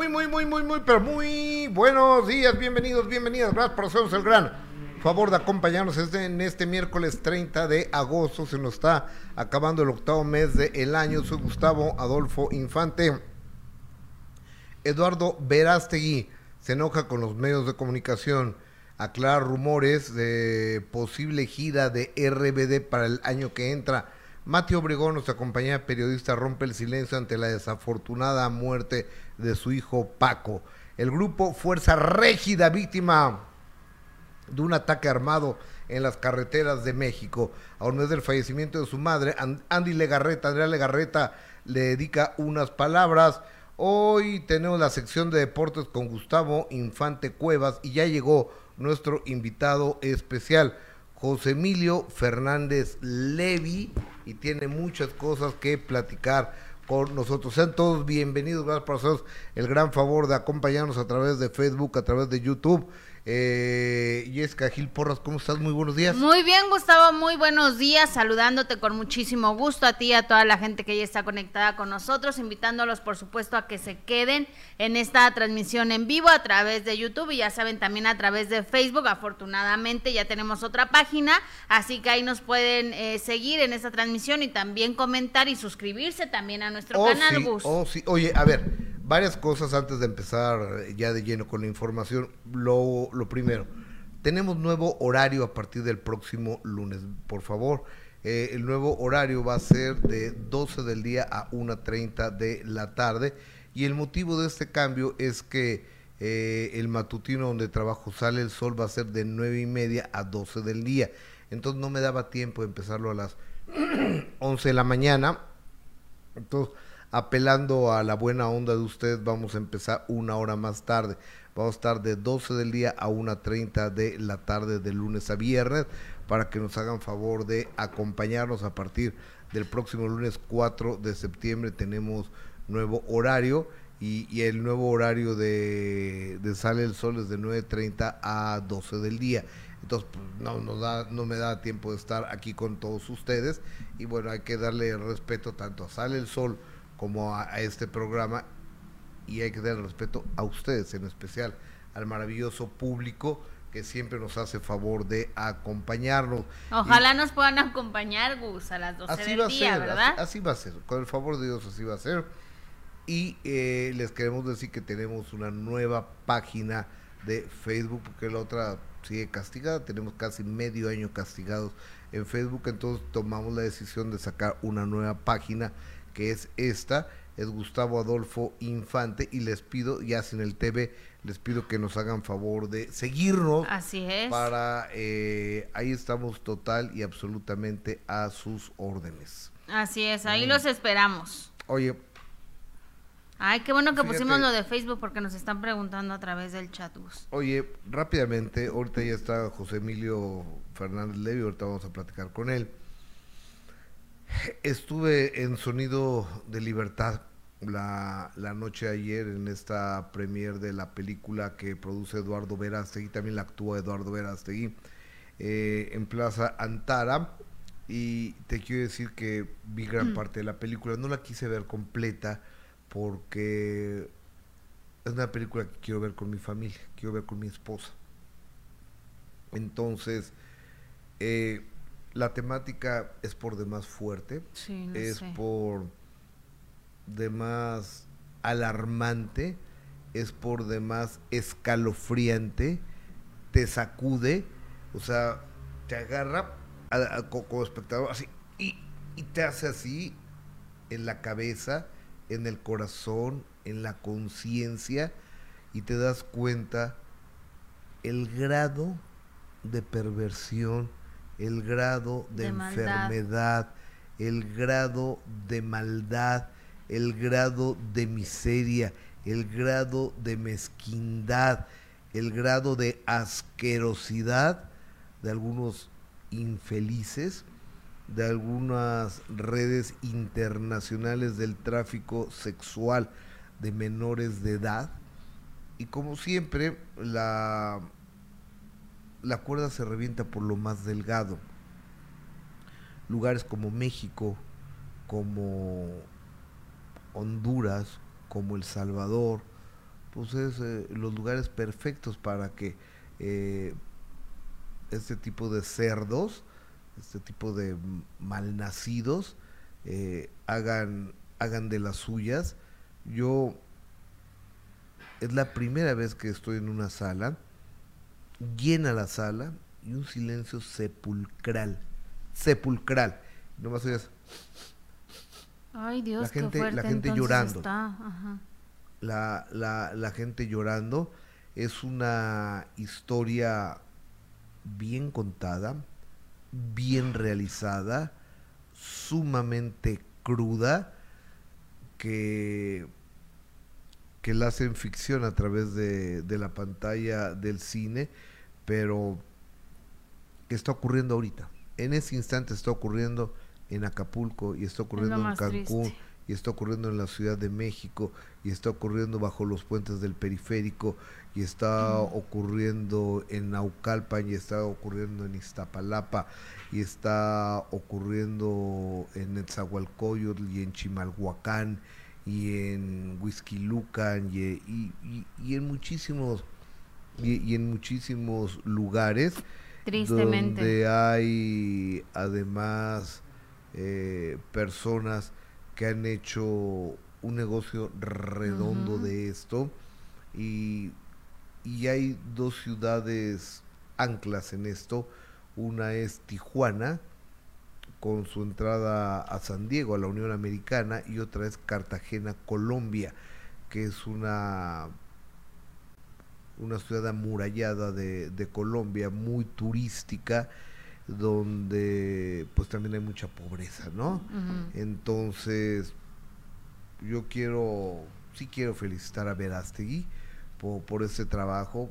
Muy, muy, muy, muy, muy, pero muy buenos días, bienvenidos, bienvenidas. Gracias por hacernos el gran favor de acompañarnos en este miércoles 30 de agosto. Se nos está acabando el octavo mes del año. Soy Gustavo Adolfo Infante. Eduardo Verástegui se enoja con los medios de comunicación. Aclara rumores de posible gira de RBD para el año que entra. Mateo Obregón, nuestra compañera periodista, rompe el silencio ante la desafortunada muerte de su hijo Paco. El grupo Fuerza Régida, víctima de un ataque armado en las carreteras de México. A un mes del fallecimiento de su madre, Andy Legarreta, Andrea Legarreta, le dedica unas palabras. Hoy tenemos la sección de deportes con Gustavo Infante Cuevas y ya llegó nuestro invitado especial, José Emilio Fernández Levi, y tiene muchas cosas que platicar con nosotros. Sean todos bienvenidos, gracias por hacernos el gran favor de acompañarnos a través de Facebook, a través de YouTube eh, Jessica Gil Porras, ¿cómo estás? Muy buenos días. Muy bien, Gustavo, muy buenos días. Saludándote con muchísimo gusto a ti y a toda la gente que ya está conectada con nosotros, invitándolos, por supuesto, a que se queden en esta transmisión en vivo a través de YouTube y ya saben también a través de Facebook. Afortunadamente ya tenemos otra página, así que ahí nos pueden eh, seguir en esta transmisión y también comentar y suscribirse también a nuestro oh, canal, Gus. Oh, sí. Oye, a ver varias cosas antes de empezar ya de lleno con la información. Lo, lo primero, tenemos nuevo horario a partir del próximo lunes, por favor. Eh, el nuevo horario va a ser de 12 del día a 1.30 de la tarde y el motivo de este cambio es que eh, el matutino donde trabajo sale el sol va a ser de 9 y media a 12 del día. Entonces no me daba tiempo de empezarlo a las 11 de la mañana. Entonces apelando a la buena onda de ustedes, vamos a empezar una hora más tarde. Vamos a estar de 12 del día a 1.30 de la tarde de lunes a viernes para que nos hagan favor de acompañarnos a partir del próximo lunes 4 de septiembre. Tenemos nuevo horario y, el nuevo horario de, Sale el Sol es de 9.30 a 12 del día. Entonces, pues, no, nos da, no me da tiempo de estar aquí con todos ustedes. Y bueno, hay que darle respeto tanto a Sale el Sol como a, este programa y hay que dar respeto a ustedes en especial, al maravilloso público que siempre nos hace favor de acompañarnos. Ojalá nos puedan acompañar, Gus, a las 12 así del día, ¿verdad? Así, va a ser, con el favor de Dios así va a ser. Y eh, les queremos decir que tenemos una nueva página de Facebook, porque la otra sigue castigada, tenemos casi medio año castigados en Facebook, entonces tomamos la decisión de sacar una nueva página que es esta, es Gustavo Adolfo Infante y les pido, ya sin el TV, les pido que nos hagan favor de seguirnos. Así es. Para, eh, ahí estamos total y absolutamente a sus órdenes. Así es, ahí mm. los esperamos. Oye. Ay, qué bueno que pusimos lo de Facebook porque nos están preguntando a través del chat. Oye, rápidamente, ahorita ya está José Emilio Fernández Levy, ahorita vamos a platicar con él. Estuve en Sonido de Libertad la, la noche ayer en esta premier de la película que produce Eduardo Verástegui, también la actúa Eduardo Verástegui, eh, en Plaza Antara. Y te quiero decir que vi gran mm. parte de la película. No la quise ver completa porque es una película que quiero ver con mi familia, quiero ver con mi esposa. Entonces, eh, la temática es por demás fuerte, es por demás alarmante, es por demás escalofriante, te sacude, o sea, te agarra como espectador así y, y te hace así en la cabeza, en el corazón, en la conciencia y te das cuenta el grado de perversión el grado de, enfermedad, el grado de maldad, el grado de miseria, el grado de mezquindad, el grado de asquerosidad de algunos infelices, de algunas redes internacionales del tráfico sexual de menores de edad. Y como siempre, la la cuerda se revienta por lo más delgado. Lugares como México, como Honduras, como El Salvador, pues es eh, los lugares perfectos para que eh, este tipo de cerdos, este tipo de malnacidos, eh, hagan, hagan de las suyas. Yo es la primera vez que estoy en una sala, llena la sala y un silencio sepulcral, sepulcral. No más oyes. Ay Dios, la gente, qué fuerte, la gente llorando. está, ajá. La, la, la gente llorando. Es una historia bien contada, bien realizada, sumamente cruda, que, que la hacen ficción a través de, de la pantalla del cine, pero que está ocurriendo ahorita. En ese instante está ocurriendo en Acapulco y está ocurriendo en Cancún triste. y está ocurriendo en la Ciudad de México y está ocurriendo bajo los puentes del periférico y está ocurriendo en Naucalpan y está ocurriendo en Iztapalapa y está ocurriendo en Netzahualcoyotl y en Chimalhuacán y en Huizquilucan y, y- y- y en muchísimos y, y en muchísimos lugares Tristemente. donde hay además eh, personas que han hecho un negocio redondo de esto y, y hay dos ciudades anclas en esto. Una es Tijuana, con su entrada a San Diego, a la Unión Americana, y otra es Cartagena, Colombia, que es una una ciudad amurallada de, de Colombia, muy turística, donde pues también hay mucha pobreza, ¿no? Entonces, yo quiero, sí quiero felicitar a Verástegui por, por este trabajo.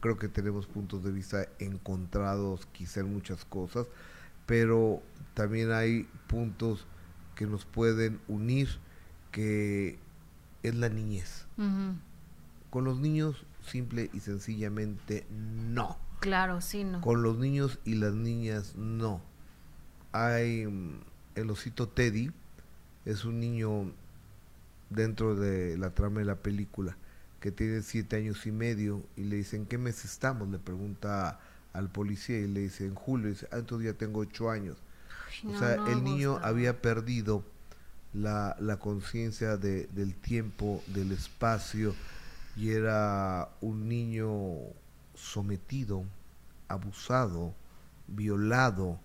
Creo que tenemos puntos de vista encontrados quizá en muchas cosas, pero también hay puntos que nos pueden unir, que es la niñez. Con los niños, simple y sencillamente no. Claro, sí, no. Con los niños y las niñas, no. Hay mm, el osito Teddy, es un niño dentro de la trama de la película que tiene siete años y medio y le dicen, ¿qué mes estamos? Le pregunta al policía y le dice, en julio, y dice, ah, entonces ya tengo ocho años. Ay, O no, sea, no, el niño había perdido la, la conciencia de, del tiempo, del espacio, y era un niño sometido, abusado, violado,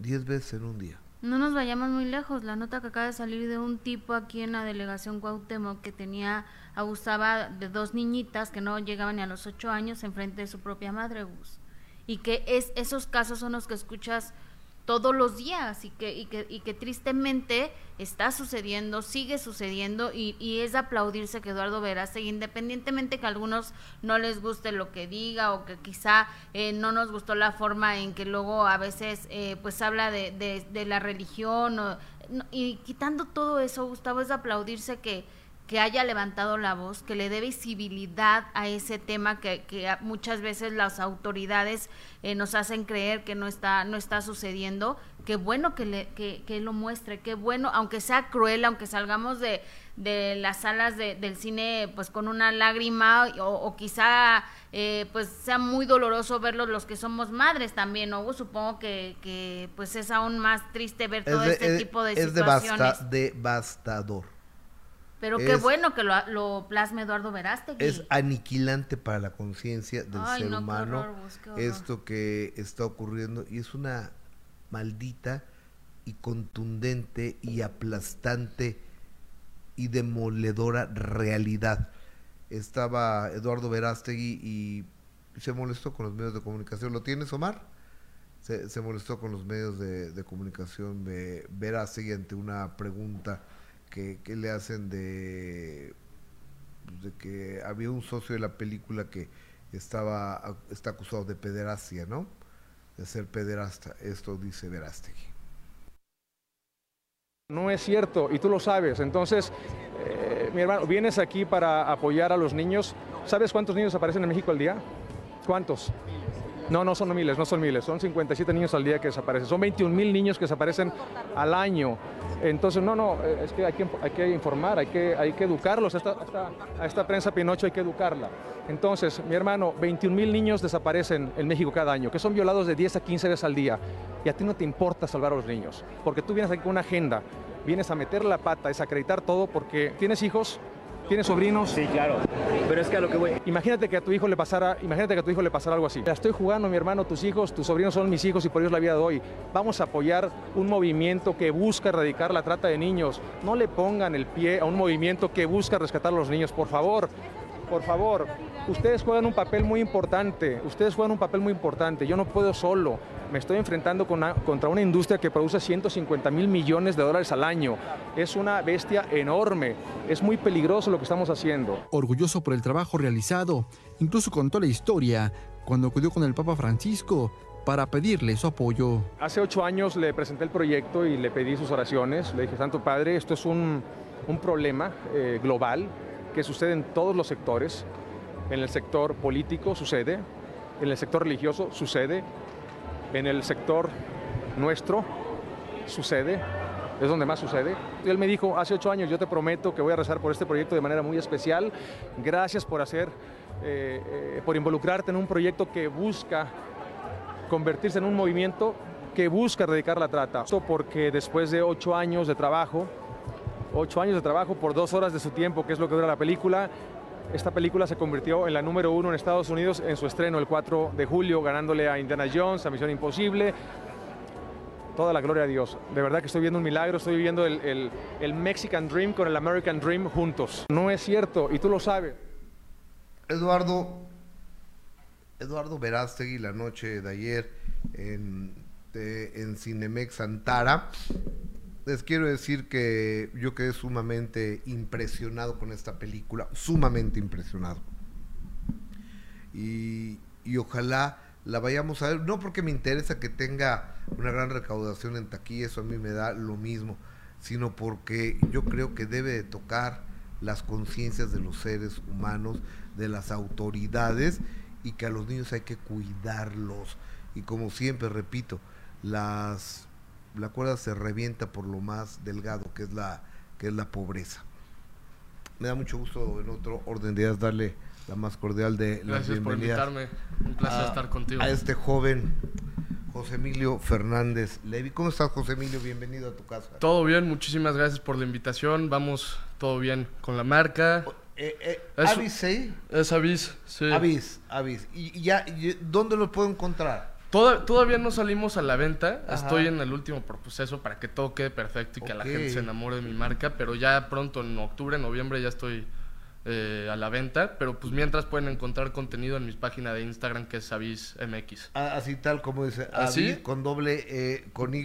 diez veces en un día. No nos vayamos muy lejos. La nota que acaba de salir de un tipo aquí en la delegación Cuauhtémoc que tenía, abusaba de dos niñitas que no llegaban ni a los ocho años en frente de su propia madre, Gus. Y que es, esos casos son los que escuchas todos los días y que, y que, y que tristemente está sucediendo, sigue sucediendo y, y es aplaudirse que Eduardo Verástegui, independientemente que a algunos no les guste lo que diga o que quizá eh, no nos gustó la forma en que luego a veces eh, pues habla de, de, la religión y quitando todo eso, Gustavo, es aplaudirse que que haya levantado la voz, que le dé visibilidad a ese tema que, que muchas veces las autoridades eh, nos hacen creer que no está, no está sucediendo. Qué bueno que, le, que, que lo muestre, qué bueno, aunque sea cruel, aunque salgamos de, de las salas de- del cine pues con una lágrima o, o quizá eh, pues sea muy doloroso verlos los que somos madres también, ¿no? Supongo que, que pues es aún más triste ver todo de- este tipo de es situaciones. devasta- devastador. Pero qué Es- bueno que lo, lo plasme Eduardo Verástegui. Es aniquilante para la conciencia del Ay, ser no, humano horror, esto que está ocurriendo y es una maldita y contundente y aplastante y demoledora realidad. Estaba Eduardo Verástegui y se molestó con los medios de comunicación. ¿Lo tienes, Omar? Se, se molestó con los medios de, de comunicación de Verástegui ante una pregunta que, que le hacen de, pues, de que había un socio de la película que estaba está acusado de pederastia, ¿no? De ser pederasta. Esto dice Verástegui. No es cierto y tú lo sabes. Entonces, eh, mi hermano, vienes aquí para apoyar a los niños. ¿Sabes cuántos niños aparecen en México al día? ¿Cuántos? No, no son miles, no son miles, son 57 niños al día que desaparecen, son 21 mil niños que desaparecen al año. Entonces, no, no, eh, es que hay que, hay que informar, hay que, hay que educarlos, a esta, prensa Pinocho hay que educarla. Entonces, mi hermano, 21 mil niños desaparecen en México cada año, que son violados de 10 a 15 veces al día, y a ti no te importa salvar a los niños, porque tú vienes aquí con una agenda, vienes a meter la pata, es acreditar todo, porque tienes hijos, ¿Tienes sobrinos? Sí, claro. Pero es que a lo que voy. Imagínate que a tu hijo le pasara, imagínate que a tu hijo le pasara algo así. La estoy jugando, mi hermano, tus hijos, tus sobrinos son mis hijos y por ellos la vida doy. Vamos a apoyar un movimiento que busca erradicar la trata de niños. No le pongan el pie a un movimiento que busca rescatar a los niños, por favor. Por favor, ustedes juegan un papel muy importante, ustedes juegan un papel muy importante, yo no puedo solo, me estoy enfrentando contra una industria que produce 150 mil millones de dólares al año, es una bestia enorme, es muy peligroso lo que estamos haciendo. Orgulloso por el trabajo realizado, incluso contó la historia cuando acudió con el Papa Francisco para pedirle su apoyo. Hace ocho años le presenté el proyecto y le pedí sus oraciones, le dije, Santo Padre, esto es un, problema eh, global, que sucede en todos los sectores. En el sector político sucede, en el sector religioso sucede, en el sector nuestro sucede, es donde más sucede. Él me dijo, hace ocho años yo te prometo que voy a rezar por este proyecto de manera muy especial. Gracias por hacer, eh, eh, por involucrarte en un proyecto que busca convertirse en un movimiento que busca erradicar la trata. Esto porque después de ocho años de trabajo, ocho años de trabajo por dos horas de su tiempo, que es lo que dura la película. Esta película se convirtió en la número uno en Estados Unidos en su estreno el 4 de julio, ganándole a Indiana Jones, a Misión Imposible. Toda la gloria a Dios. De verdad que estoy viendo un milagro, estoy viviendo el, el Mexican Dream con el American Dream juntos. No es cierto, y tú lo sabes. Eduardo, Eduardo Verástegui la noche de ayer en, en Cinemex Antara les quiero decir que yo quedé sumamente impresionado con esta película, sumamente impresionado. Y, ojalá la vayamos a ver, no porque me interesa que tenga una gran recaudación en taquilla, eso a mí me da lo mismo, sino porque yo creo que debe de tocar las conciencias de los seres humanos, de las autoridades, y que a los niños hay que cuidarlos. Y como siempre, repito, las la cuerda se revienta por lo más delgado que es la que es la pobreza. Me da mucho gusto en otro orden de ideas darle la más cordial de las Gracias por invitarme. Un placer estar contigo. A este joven José Emilio Fernández Levi. ¿Cómo estás, José Emilio? Bienvenido a tu casa. Todo bien, muchísimas gracias por la invitación. Vamos todo bien con la marca. Eh, eh, Avis, ¿sí? Es Avis, sí. Avis, Avis. ¿Y, ya, dónde lo puedo encontrar? Todavía no salimos a la venta. Estoy en el último proceso para que todo quede perfecto y que la gente se enamore de mi marca. Pero ya pronto, en octubre, noviembre, ya estoy eh, a la venta. Pero pues mientras pueden encontrar contenido en mi página de Instagram que es AvisMX. Ah, así tal como dice. ¿Así? con doble, eh, con Y,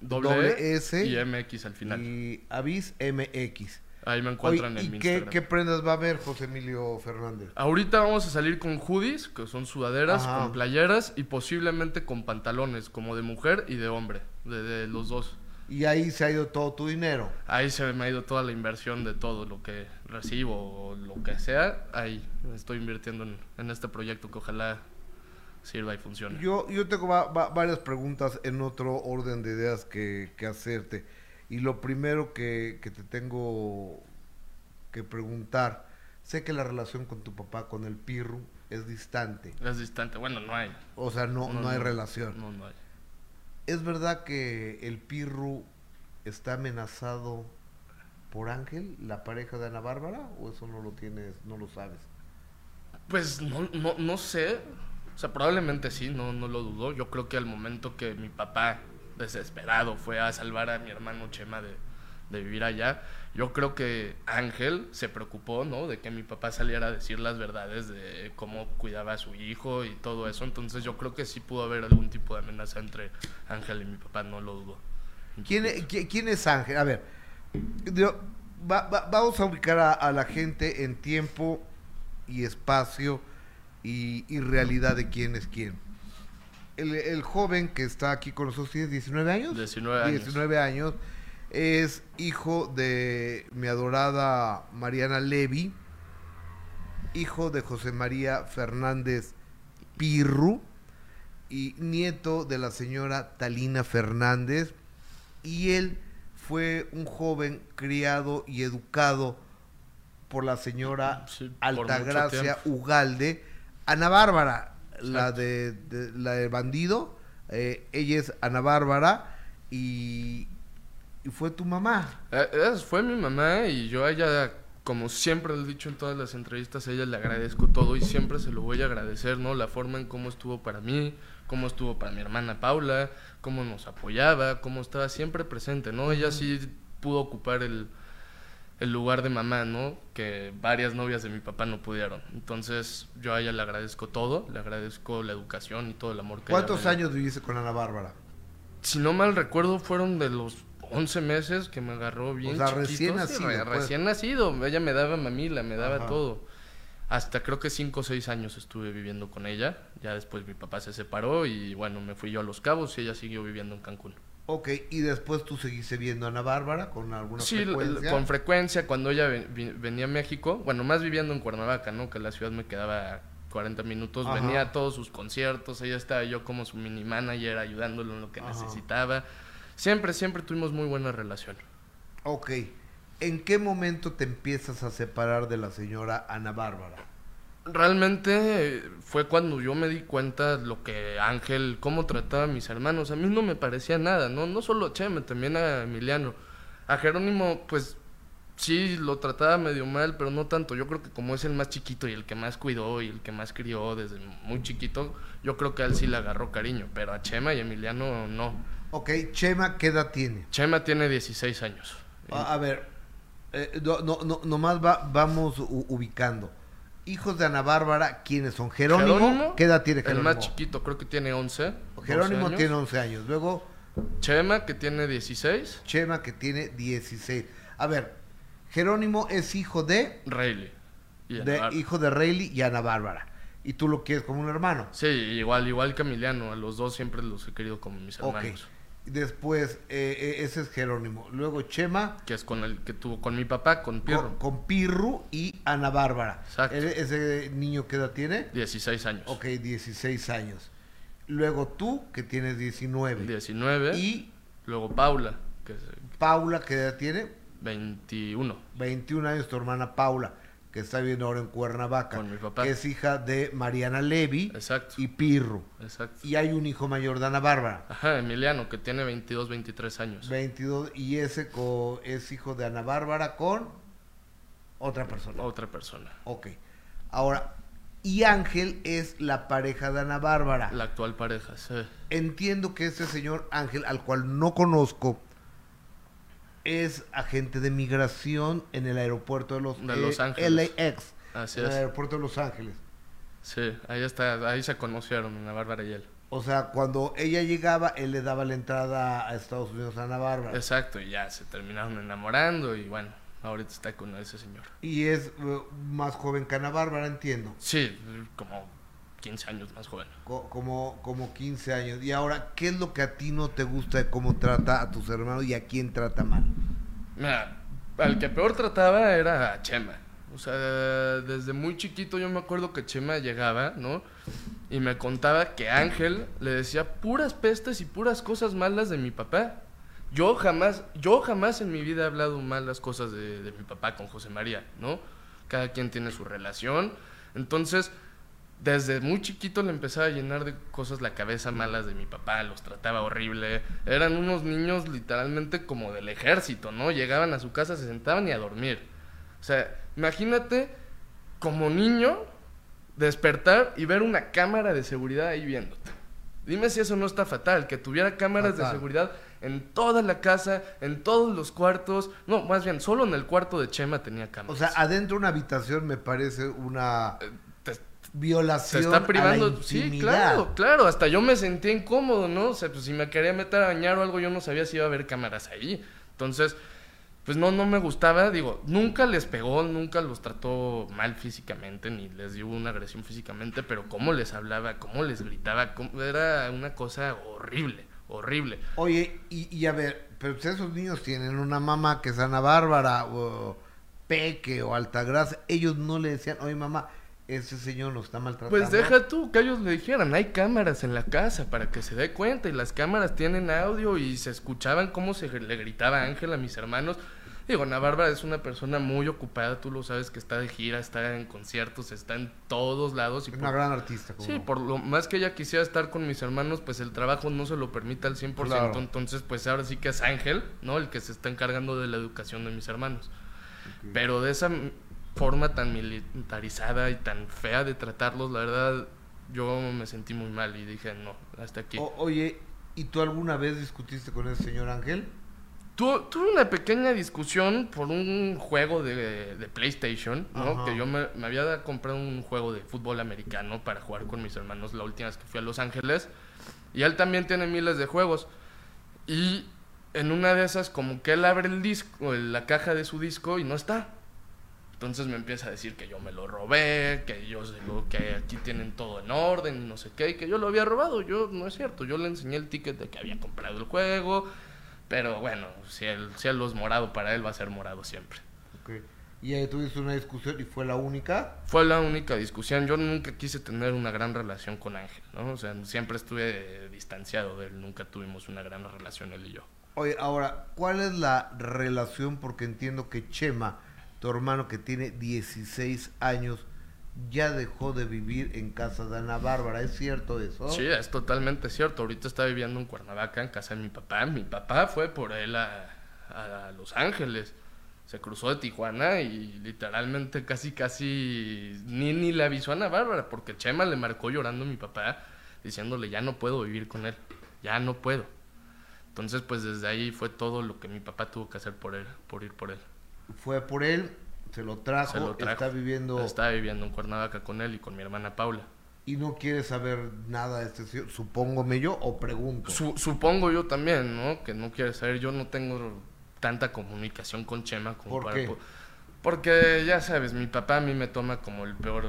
doble, S. Y MX al final. Y AvisMX. Ahí me encuentran en mi qué, qué, prendas va a haber, José Emilio Fernández? Ahorita vamos a salir con hoodies, que son sudaderas, con playeras y posiblemente con pantalones, como de mujer y de hombre, de, los dos. ¿Y ahí se ha ido todo tu dinero? Ahí se me ha ido toda la inversión de todo lo que recibo o lo que sea. Ahí estoy invirtiendo en, este proyecto que ojalá sirva y funcione. Yo, yo tengo varias preguntas en otro orden de ideas que, que hacerte. Y lo primero que, te tengo que preguntar, sé que la relación con tu papá, con el Pirru, es distante. Es distante, bueno, no hay. O sea, no, no, hay relación. No, no hay. ¿Es verdad que el Pirru está amenazado por Ángel, la pareja de Ana Bárbara, o eso no lo tienes, no lo sabes? Pues no, no, no sé. O sea, probablemente sí, no, no lo dudo. Yo creo que al momento que mi papá desesperado fue a salvar a mi hermano Chema de, vivir allá. Yo creo que Ángel se preocupó, ¿no? De que mi papá saliera a decir las verdades de cómo cuidaba a su hijo y todo eso. Entonces yo creo que sí pudo haber algún tipo de amenaza entre Ángel y mi papá, no lo dudo. ¿Quién, es, ¿quién es Ángel? A ver, vamos a ubicar a, la gente en tiempo y espacio y realidad de quién es quién el, joven que está aquí con nosotros tiene 19 años. 19 años. 19 años. Es hijo de mi adorada Mariana Levy, hijo de José María Fernández Pirru. y nieto de la señora Talina Fernández, y él fue un joven criado y educado por la señora Sí, Altagracia. Ugalde, Ana Bárbara, la de, de- la de bandido, eh, ella es Ana Bárbara y, y fue tu mamá. Eh, esa fue mi mamá y yo a ella, como siempre he dicho en todas las entrevistas, a ella le agradezco todo y siempre se lo voy a agradecer, ¿no? La forma en cómo estuvo para mí, cómo estuvo para mi hermana Paula, cómo nos apoyaba, cómo estaba siempre presente, ¿no? Ella sí pudo ocupar el, el lugar de mamá, ¿no? Que varias novias de mi papá no pudieron. Entonces yo a ella le agradezco todo, le agradezco la educación y todo el amor que ella ¿Cuántos me dio. años viviste con Ana Bárbara? Si no mal recuerdo, fueron de los 11 meses que me agarró bien. O sea, chiquito, recién nacido, pues. Recién nacido. Ella me daba mamila, me daba Ajá. todo. Hasta creo que 5 o 6 años estuve viviendo con ella. Ya después mi papá se separó y bueno, me fui yo a Los Cabos y ella siguió viviendo en Cancún. Ok, y después tú seguiste viendo a Ana Bárbara con alguna Sí, frecuencia. con frecuencia cuando ella venía a México, bueno, más viviendo en Cuernavaca, ¿no? Que la ciudad me quedaba 40 minutos, Ajá. venía a todos sus conciertos, ella estaba yo como su mini manager ayudándolo en lo que Ajá. necesitaba. Siempre, siempre tuvimos muy buena relación. Ok, ¿en qué momento te empiezas a separar de la señora Ana Bárbara? Realmente fue cuando yo me di cuenta lo que Ángel, cómo trataba a mis hermanos. A mí no me parecía nada, ¿no? No solo a Cheme, también a Emiliano. A Jerónimo, pues sí, lo trataba medio mal, pero no tanto. Yo creo que como es el más chiquito y el que más cuidó y el que más crió desde muy chiquito, yo creo que a él sí le agarró cariño, pero a Chema y Emiliano no. Ok, Chema, ¿qué edad tiene? Chema tiene 16 años. A, a ver, eh, no, no, no, nomás va- vamos ubicando. Hijos de Ana Bárbara, ¿quiénes son? Jerónimo, ¿qué edad tiene El Jerónimo? más chiquito, creo que tiene 11. 12 Jerónimo tiene 11 años. Luego, Chema, que tiene 16. Chema, que tiene 16. A ver, Jerónimo es hijo de, Rayleigh. Y de hijo de Rayleigh y Ana Bárbara. Y tú lo quieres como un hermano. Sí, igual, igual que Emiliano. A los dos siempre los he querido como mis Ok. hermanos. Después, eh, eh, ese es Jerónimo. Luego Chema Que es con el que tuvo con mi papá, con Pirro. con, con Pirru y Ana Bárbara. Exacto. ¿E- ¿Ese niño qué edad tiene? 16 años. Ok, 16 años. Luego tú, que tienes 19. 19. Y luego Paula, que es Paula, ¿qué edad tiene? 21. 21 años, tu hermana Paula, que está viviendo ahora en Cuernavaca. Con mi papá. Que es hija de Mariana Levy Exacto. y Pirru. Exacto. Y hay un hijo mayor de Ana Bárbara. Ajá, Emiliano, que tiene 22, 23 años. 22, y ese co- es hijo de Ana Bárbara con otra persona. Otra persona. Ok. Ahora, y Ángel es la pareja de Ana Bárbara. La actual pareja, sí. Entiendo que este señor Ángel, al cual no conozco, es agente de migración en el aeropuerto de Los, De Los eh, Ángeles. LAX. Así en es. el aeropuerto de Los Ángeles. Sí, ahí está, ahí se conocieron, Ana Bárbara y él. O sea, cuando ella llegaba, él le daba la entrada a Estados Unidos a Ana Bárbara. Exacto, y ya se terminaron enamorando y bueno, ahorita está con ese señor. Y es eh, más joven que Ana Bárbara, entiendo. Sí, como 15 años más joven. Co- como, como 15 años. Y ahora, ¿qué es lo que a ti no te gusta de cómo trata a tus hermanos y a quién trata mal? Mira, al que peor trataba era a Chema. O sea, desde muy chiquito yo me acuerdo que Chema llegaba, ¿no? Y me contaba que Ángel le decía puras pestes y puras cosas malas de mi papá. Yo jamás, yo jamás en mi vida he hablado malas cosas de, de mi papá con José María, ¿no? Cada quien tiene su relación. Entonces, desde muy chiquito le empezaba a llenar de cosas la cabeza malas de mi papá, los trataba horrible. Eran unos niños literalmente como del ejército, ¿no? Llegaban a su casa, se sentaban y a dormir. O sea, imagínate como niño despertar y ver una cámara de seguridad ahí viéndote. Dime si eso no está fatal, que tuviera cámaras Fatal. de seguridad en toda la casa, en todos los cuartos. No, más bien, solo en el cuarto de Chema tenía O cámaras. sea, adentro de una habitación me parece una Te- violación Se está a la privando, sí, claro, claro, hasta yo me sentía incómodo, ¿no? O sea, pues si me quería meter a bañar o algo, yo no sabía si iba a haber cámaras ahí. Entonces, pues no, no me gustaba, digo, nunca les pegó, nunca los trató mal físicamente, ni les dio una agresión físicamente, pero cómo les hablaba, cómo les gritaba, cómo- era una cosa horrible, horrible. Oye, y, y a ver, pero si esos niños tienen una mamá que es Ana Bárbara o Peque o Altagracia, ellos no le decían, oye mamá, ese señor nos está maltratando. Pues deja tú que ellos le dijeran, hay cámaras en la casa para que se dé cuenta y las cámaras tienen audio y se escuchaban cómo se le gritaba Ángel a mis hermanos. Digo, Ana Bárbara es una persona muy ocupada, tú lo sabes que está de gira, está en conciertos, está en todos lados. Y Es una por- gran artista. ¿cómo Sí, no? por lo más que ella quisiera estar con mis hermanos, pues el trabajo no se lo permite al 100%. Claro. Entonces, pues ahora sí que es Ángel, ¿no? El que se está encargando de la educación de mis hermanos. Pero de esa forma tan militarizada y tan fea de tratarlos, la verdad, yo me sentí muy mal y dije, no, hasta aquí. O- oye, ¿y tú alguna vez discutiste con ese señor Ángel? Tu- tuve una pequeña discusión por un juego de, de PlayStation, ¿no? Ajá. Que yo me, me había comprado un juego de fútbol americano para jugar con mis hermanos la última vez que fui a Los Ángeles. Y él también tiene miles de juegos. Y en una de esas, como que él abre el disco, la caja de su disco y no está. Entonces me empieza a decir que yo me lo robé, que yo lo, que aquí tienen todo en orden no sé qué, y que yo lo había robado. Yo no es cierto, yo le enseñé el ticket de que había comprado el juego, pero bueno, si el cielo es morado para él va a ser morado siempre. Ok. Y ahí tuviste una discusión y fue la única. Fue la única discusión. Yo nunca quise tener una gran relación con Ángel, ¿no? O sea, siempre estuve distanciado de él, nunca tuvimos una gran relación él y yo. Oye, ahora, ¿cuál es la relación? Porque entiendo que Chema, tu hermano que tiene 16 años, ya dejó de vivir en casa de Ana Bárbara. ¿Es cierto eso? Sí, es totalmente cierto. Ahorita está viviendo en Cuernavaca, en casa de mi papá. Mi papá fue por él a, a Los Ángeles. Se cruzó de Tijuana y literalmente casi, casi ni, ni le avisó a Ana Bárbara, porque Chema le marcó llorando a mi papá, diciéndole, ya no puedo vivir con él, ya no puedo. Entonces, pues desde ahí fue todo lo que mi papá tuvo que hacer por él, por ir por él. Fue por él, se lo trajo, Se lo trajo. está viviendo Está viviendo en Cuernavaca con él y con mi hermana Paula. y no quiere saber nada de este. Supóngome yo o pregunto. Su- supongo yo también, ¿no? Que no quiere saber. Yo no tengo tanta comunicación con Chema como ¿Por para qué? po- Porque ya sabes, mi papá a mí me toma como el peor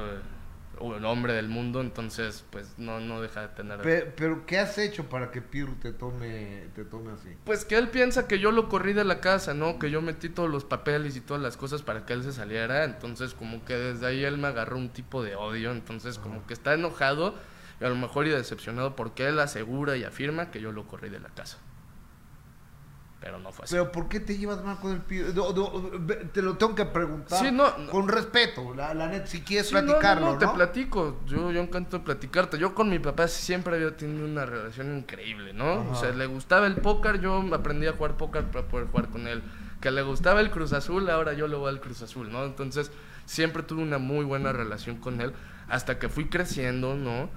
el hombre del mundo, entonces pues no, no deja de tener... Pe- pero ¿qué has hecho para que Pirro te tome, te tome así? Pues que él piensa que yo lo corrí de la casa, ¿no? Que yo metí todos los papeles y todas las cosas para que él se saliera. Entonces, como que desde ahí él me agarró un tipo de odio. Entonces, como que está enojado y a lo mejor y decepcionado porque él asegura y afirma que yo lo corrí de la casa. Pero no fue así. Pero ¿por qué te llevas mal con el Pirro? No, no, ve- te lo tengo que preguntar Sí, no, no. con respeto, la, la neta, si quieres Sí, platicarlo, no, ¿no? te platico. Yo, yo encanto de platicarte. Yo con mi papá siempre había tenido una relación increíble, ¿no? Ajá. O sea, le gustaba el póker, yo aprendí a jugar póker para poder jugar con él. Que le gustaba el Cruz Azul, ahora yo le voy al Cruz Azul, ¿no? Entonces, siempre tuve una muy buena relación con él hasta que fui creciendo, ¿no?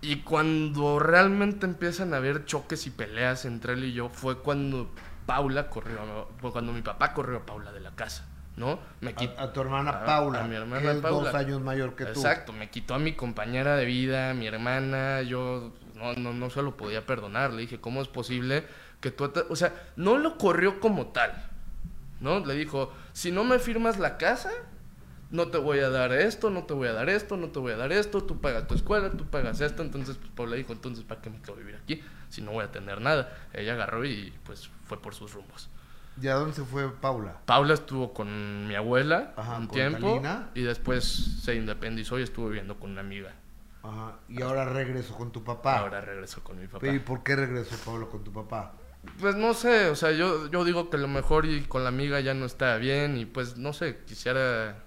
Y cuando realmente empiezan a haber choques y peleas entre él y yo, fue cuando Paula corrió, fue cuando mi papá corrió a Paula de la casa, ¿no? Me quit- A, a tu hermana a- Paula, a mi hermana es Paula. dos años mayor que tú. Exacto, me quitó a mi compañera de vida, a mi hermana, yo no, no, no se lo podía perdonar. Le dije, ¿cómo es posible que tú... ata-?" O sea, no lo corrió como tal, ¿no? Le dijo, si no me firmas la casa, no te voy a dar esto, no te voy a dar esto, no te voy a dar esto, tú pagas tu escuela, tú pagas esto. Entonces, pues Paula dijo, entonces, ¿para qué me quedo vivir aquí? Si no voy a tener nada. Ella agarró y pues fue por sus rumbos. ¿Y a dónde se fue Paula? Paula estuvo con mi abuela Ajá, un con tiempo Talina. y después se independizó y estuvo viviendo con una amiga. Ajá. Y ahora regreso con tu papá. Ahora regresó con mi papá. ¿Y por qué regresó Paula con tu papá? Pues no sé, o sea, yo, yo digo que a lo mejor y con la amiga ya no está bien y pues no sé, quisiera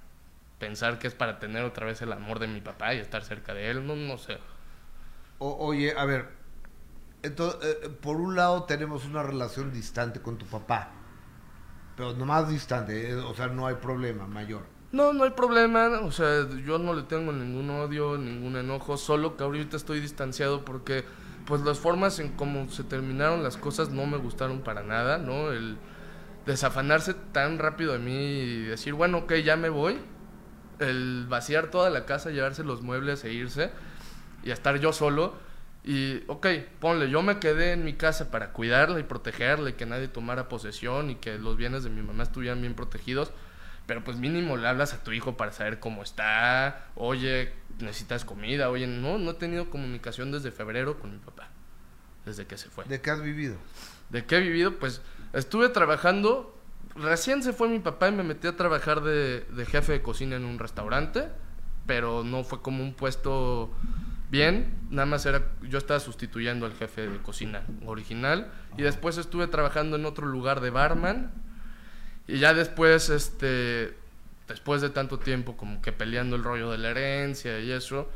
pensar que es para tener otra vez el amor de mi papá y estar cerca de él, no, no sé. O- oye, a ver, entonces, eh, por un lado tenemos una relación distante con tu papá, pero nomás distante, eh, o sea, no hay problema mayor. No, no hay problema, o sea, yo no le tengo ningún odio, ningún enojo, solo que ahorita estoy distanciado porque pues las formas en cómo se terminaron las cosas no me gustaron para nada, ¿no? El desafanarse tan rápido de mí y decir, bueno, ok, ya me voy, el vaciar toda la casa, llevarse los muebles e irse y estar yo solo. Y, ok, ponle, yo me quedé en mi casa para cuidarla y protegerla y que nadie tomara posesión y que los bienes de mi mamá estuvieran bien protegidos. Pero pues mínimo le hablas a tu hijo para saber cómo está. Oye, necesitas comida. Oye, no, no he tenido comunicación desde febrero con mi papá. Desde que se fue. ¿De qué has vivido? ¿De qué he vivido? Pues estuve trabajando. Recién se fue mi papá y me metí a trabajar de, de jefe de cocina en un restaurante. pero no fue como un puesto bien, nada más era, yo estaba sustituyendo al jefe de cocina original y después estuve trabajando en otro lugar de barman y ya después, este, después de tanto tiempo como que peleando el rollo de la herencia y eso,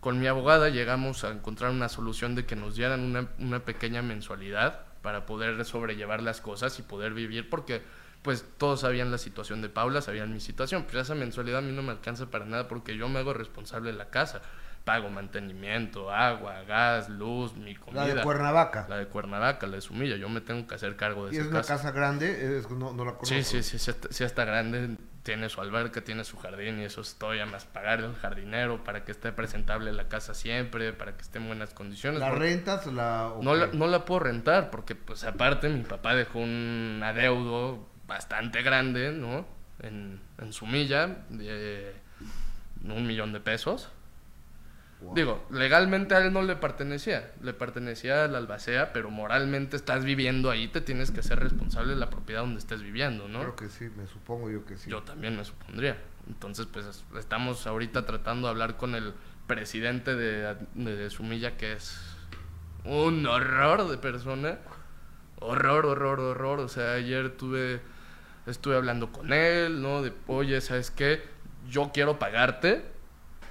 con mi abogada llegamos a encontrar una solución de que nos dieran una, una pequeña mensualidad para poder sobrellevar las cosas y poder vivir porque pues todos sabían la situación de Paula, sabían mi situación, pero esa mensualidad a mí no me alcanza para nada porque yo me hago responsable de la casa pago mantenimiento, agua, gas, luz, mi comida. La de Cuernavaca. La de Cuernavaca, la de Sumilla. Yo me tengo que hacer cargo de ¿Y es una casa grande? no, la conozco. Sí, sí, sí, sí, está, grande. Tiene su alberca, tiene su jardín y eso es todavía más pagar al jardinero para que esté presentable la casa siempre, para que esté en buenas condiciones. ¿La rentas la, no, la, no la puedo rentar porque, pues, aparte, mi papá dejó un adeudo bastante grande, ¿no? En, en Sumilla de un millón de pesos Digo, legalmente a él no le pertenecía, le pertenecía a la albacea, pero moralmente estás viviendo ahí, te tienes que ser responsable de la propiedad donde estés viviendo, ¿no? Creo que sí, me supongo yo que sí. Yo también me supondría. Entonces, pues estamos ahorita tratando de hablar con el presidente de, de Sumilla, que es un horror de persona. Horror, horror, horror. O sea, ayer tuve, estuve hablando con él, ¿no? De, oye, ¿sabes qué? Yo quiero pagarte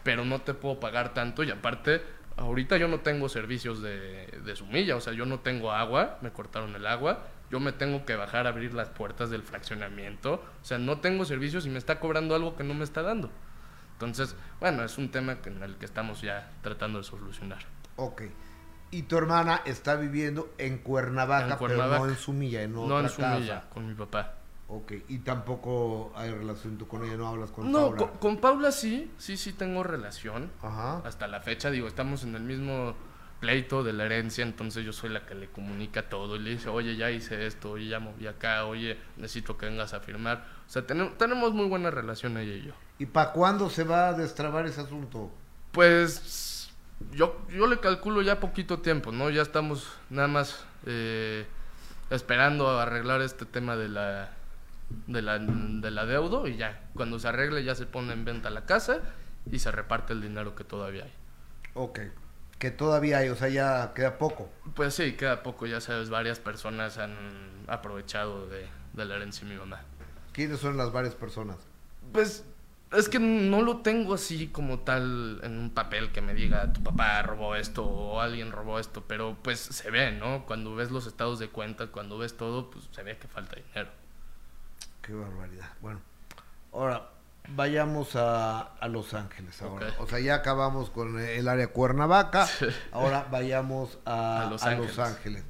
pero no te puedo pagar tanto y aparte, ahorita yo no tengo servicios de, de sumilla, o sea, yo no tengo agua, me cortaron el agua, yo me tengo que bajar a abrir las puertas del fraccionamiento, o sea, no tengo servicios y me está cobrando algo que no me está dando. Entonces, bueno, es un tema en el que estamos ya tratando de solucionar. Ok. Y tu hermana está viviendo en Cuernavaca, pero no en Sumilla, en otra No en Sumilla, con mi papá. Ok, y tampoco hay relación tú con ella, no hablas con no, Paula. No, con, Paula sí, sí, sí tengo relación. Ajá. Hasta la fecha, digo, estamos en el mismo pleito de la herencia, entonces yo soy la que le comunica todo y le dice, oye, ya hice esto, oye, ya moví acá, oye, necesito que vengas a firmar. O sea, tenemos, tenemos muy buena relación ella y yo. ¿Y para cuándo se va a destrabar ese asunto? Pues yo, yo le calculo ya poquito tiempo, ¿no? Ya estamos nada más eh, esperando a arreglar este tema de la de la, de la deuda y ya, cuando se arregle ya se pone en venta la casa y se reparte el dinero que todavía hay. Ok, que todavía hay, o sea, ya queda poco. Pues sí, queda poco, ya sabes, varias personas han aprovechado de, de la herencia de mi mamá. ¿Quiénes son las varias personas? Pues es que no lo tengo así como tal en un papel que me diga tu papá robó esto o alguien robó esto, pero pues se ve, ¿no? Cuando ves los estados de cuenta, cuando ves todo, pues se ve que falta dinero. Qué barbaridad. Bueno, ahora vayamos a, Los Ángeles ahora. O sea, ya acabamos con el área Cuernavaca. Ahora vayamos a, Los, Ángeles.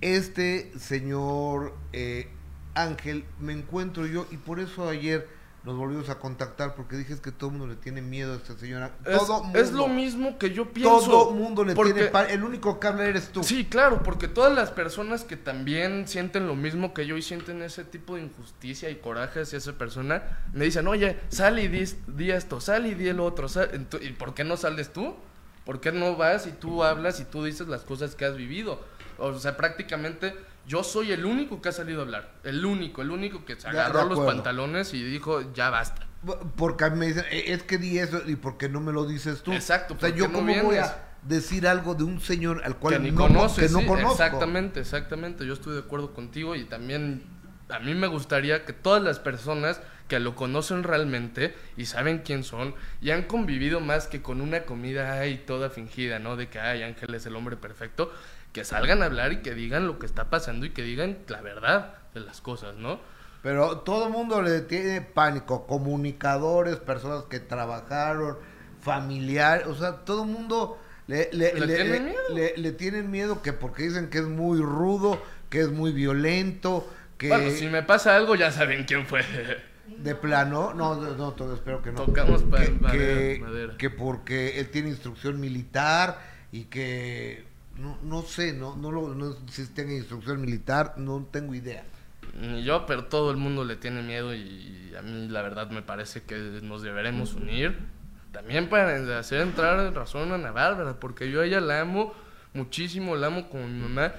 Este señor eh, Ángel me encuentro yo y por eso ayer nos volvimos a contactar porque dije que todo el mundo le tiene miedo a esta señora. Es, todo es lo mismo que yo pienso. Todo el mundo le tiene El único que habla eres tú. Sí, claro, porque todas las personas que también sienten lo mismo que yo y sienten ese tipo de injusticia y coraje hacia esa persona, me dicen, oye, sal y di, esto, sal y di el otro. ¿Y por qué no sales tú? ¿Por qué no vas y tú hablas y tú dices las cosas que has vivido? O sea, prácticamente yo soy el único que ha salido a hablar. El único, el único que se agarró los pantalones y dijo, ya basta. Porque a mí me dicen, e, es que di eso y por qué no me lo dices tú. Exacto. O sea, yo cómo voy a decir algo de un señor al cual que no, conoces, no conozco. Exactamente, exactamente. Yo estoy de acuerdo contigo y también a mí me gustaría que todas las personas que lo conocen realmente y saben quién son y han convivido más que con una comida ahí toda fingida, ¿no? De que, ay, Ángel es el hombre perfecto que salgan a hablar y que digan lo que está pasando y que digan la verdad de las cosas, ¿no? Pero todo el mundo le tiene pánico, comunicadores, personas que trabajaron, familiares, o sea, todo el mundo le, le, ¿Le, tienen miedo? que porque dicen que es muy rudo, que es muy violento, que... Bueno, si me pasa algo ya saben quién fue. De plano, no, no, todo, espero que no. Tocamos para que, que porque él tiene instrucción militar y que no, no sé, no, no, lo, no si tenga instrucción militar, no tengo idea. Ni yo, pero todo el mundo le tiene miedo y a mí la verdad me parece que nos deberemos unir. También para hacer entrar en razón a Ana Bárbara, porque yo a ella la amo muchísimo, la amo como mi mamá.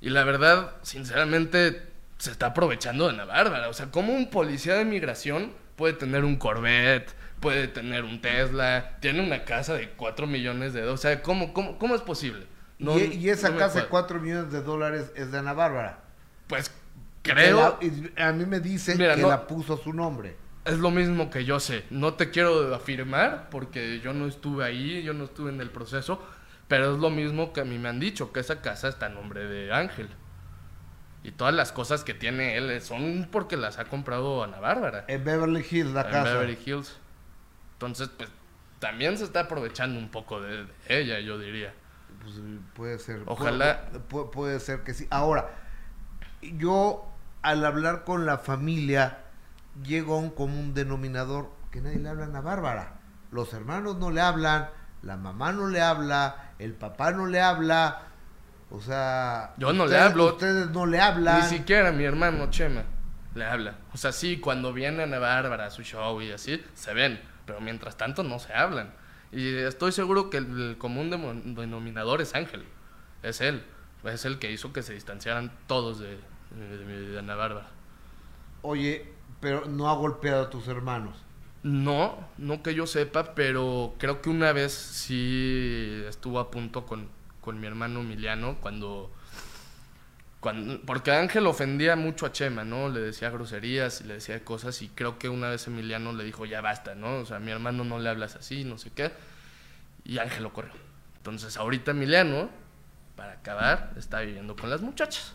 Y la verdad, sinceramente, se está aprovechando de Ana Bárbara. O sea, como un policía de migración puede tener un Corvette, puede tener un Tesla, tiene una casa de 4 millones de dólares. O sea, ¿cómo, cómo, cómo es posible? Y, y, esa no casa de cuadra. 4 millones de dólares es de Ana Bárbara. Pues creo... la- a mí me dicen Mira, que no- la puso su nombre. Es lo mismo que yo sé. No te quiero afirmar porque yo no estuve ahí, yo no estuve en el proceso, pero es lo mismo que a mí me han dicho, que esa casa está a nombre de Ángel. Y todas las cosas que tiene él son porque las ha comprado Ana Bárbara. En Beverly Hills, la en casa. Beverly Hills. Entonces, pues también se está aprovechando un poco de, de ella, yo diría. Pues, puede ser. Ojalá- Puede, ser que sí. Ahora, yo al hablar con la familia llego a un común denominador que nadie le hablan a Bárbara. Los hermanos no le hablan, la mamá no le habla, el papá no le habla. O sea, Yo no le ustedes- hablo. Ustedes no le hablan. Ni siquiera mi hermano Chema le habla. O sea, sí, cuando viene Ana Bárbara a su show y así, se ven. Pero mientras tanto no se hablan. Y estoy seguro que el, el común denominador es Ángel. Es él. Es el que hizo que se distanciaran todos de, de- de Ana Bárbara. Oye, pero no ha golpeado a tus hermanos. No, no que yo sepa, pero creo que una vez sí estuvo a punto con, con mi hermano Emiliano cuando, cuando... Porque Ángel ofendía mucho a Chema, ¿no? Le decía groserías y le decía cosas y creo que una vez Emiliano le dijo, ya basta, ¿no? O sea, a mi hermano no le hablas así, no sé qué. Y Ángel lo corrió. Entonces ahorita Emiliano, para acabar, está viviendo con las muchachas.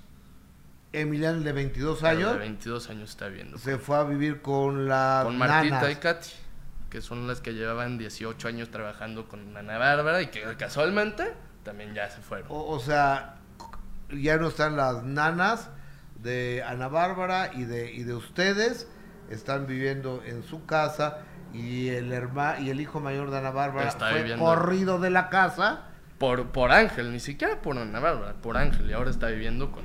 Emiliano, de 22 Pero años, De 22 años está viviendo. se fue a vivir con la con Martita y Katy, que son las que llevaban 18 años trabajando con Ana Bárbara y que casualmente también ya se fueron. O, o sea, ya no están las nanas de Ana Bárbara y de, y de ustedes, están viviendo en su casa y el herma, y el hijo mayor de Ana Bárbara Está fue viviendo- corrido de la casa. Por, por Ángel, ni siquiera por Ana Bárbara, por Ángel, y ahora está viviendo con,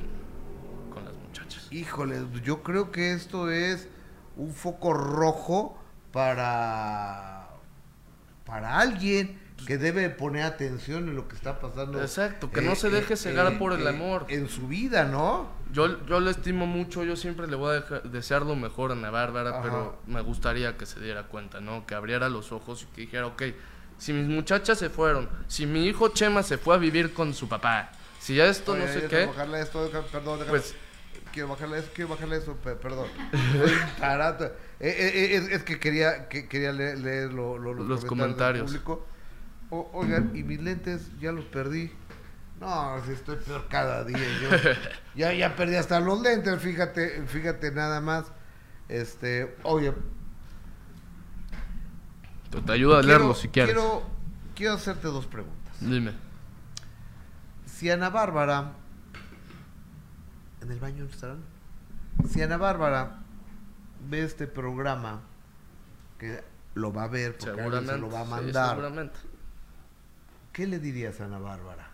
con las muchachas. Híjole, yo creo que esto es un foco rojo para para alguien que debe poner atención en lo que está pasando. Exacto, que no se deje cegar por el amor. En su vida, ¿no? Yo, yo le estimo mucho, yo siempre le voy a deja- desear lo mejor a Ana Bárbara, Ajá. pero me gustaría que se diera cuenta, ¿no? Que abriera los ojos y que dijera, ok, si mis muchachas se fueron, si mi hijo Chema se fue a vivir con su papá, si esto no sé qué, bajarle esto, déjame- perdón, déjame- pues quiero bajarle eso, quiero bajarle eso, pe- perdón. Tarato. Eh, eh, eh, es, es que quería, que, quería leer, leer lo- lo- los, Los comentarios. comentarios. del público. O- oigan, y mis lentes ya los perdí. No, si estoy peor cada día. Yo, ya, ya perdí hasta los lentes, fíjate, fíjate nada más. Este, oye, te, te ayudo a quiero- leerlo si quieres. Quiero, quiero hacerte dos preguntas. Dime. Si Ana Bárbara. ¿En el baño estarán? Si Ana Bárbara ve este programa, que lo va a ver porque alguien se lo va a sí, mandar, seguramente. ¿Qué le dirías a Ana Bárbara?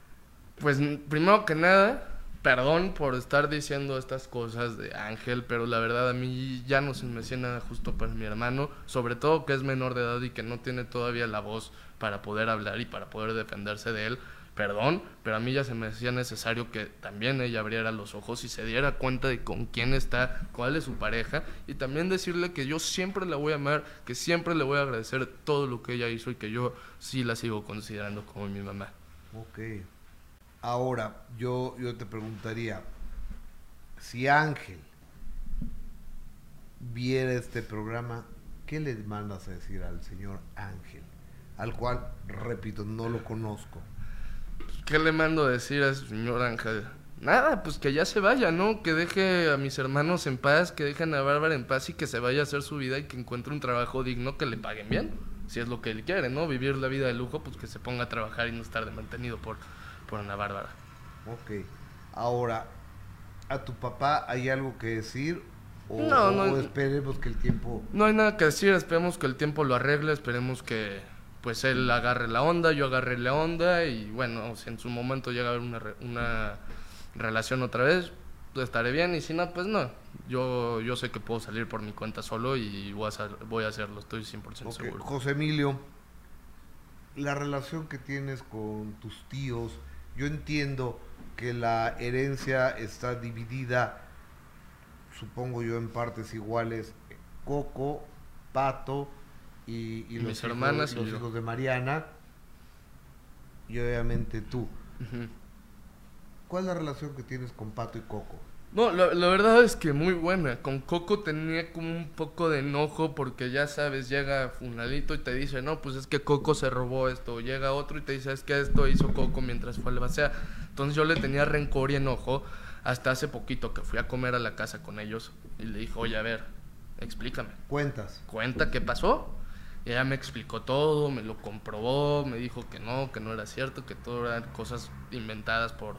Pues primero que nada, perdón por estar diciendo estas cosas de Ángel, pero la verdad a mí ya no se me hacía nada justo para mi hermano, sobre todo que es menor de edad y que no tiene todavía la voz para poder hablar y para poder defenderse de él. Perdón, pero a mí ya se me hacía necesario que también ella abriera los ojos y se diera cuenta de con quién está, cuál es su pareja y también decirle que yo siempre la voy a amar, que siempre le voy a agradecer todo lo que ella hizo y que yo sí la sigo considerando como mi mamá. Ok. Ahora, yo, yo te preguntaría, si Ángel viera este programa, ¿qué le mandas a decir al señor Ángel? Al cual, repito, no lo conozco. ¿Qué le mando a decir a ese señor Ángel? Nada, pues que ya se vaya, ¿no? Que deje a mis hermanos en paz, que dejen a Bárbara en paz y que se vaya a hacer su vida y que encuentre un trabajo digno que le paguen bien. Si es lo que él quiere, ¿no? Vivir la vida de lujo, pues que se ponga a trabajar y no estar de mantenido por, por Ana Bárbara. Ok. Ahora, ¿a tu papá hay algo que decir? ¿O, No, no. o esperemos que el tiempo... No hay nada que decir, esperemos que el tiempo lo arregle, esperemos que pues él agarre la onda, yo agarre la onda y bueno, si en su momento llega a haber una, re- una relación otra vez, pues estaré bien y si no, pues no. Yo, yo sé que puedo salir por mi cuenta solo y voy a, voy a hacerlo, estoy 100% Ok, seguro. José Emilio, la relación que tienes con tus tíos, yo entiendo que la herencia está dividida, supongo yo, en partes iguales. Coco Pato y, los, mis hijos, hermanas y los yo. hijos de Mariana y obviamente tú. ¿Cuál es la relación que tienes con Pato y Coco? No, la, la verdad es que muy buena. Con Coco tenía como un poco de enojo porque ya sabes, llega Funalito y te dice, no, pues es que Coco se robó esto. Llega otro y te dice, es que esto hizo Coco mientras fue al basea. Entonces yo le tenía rencor y enojo hasta hace poquito que fui a comer a la casa con ellos y le dije, oye, a ver, explícame. Cuentas. Cuenta qué pasó. Y ella me explicó todo, me lo comprobó, me dijo que no, que no era cierto, que todo eran cosas inventadas por,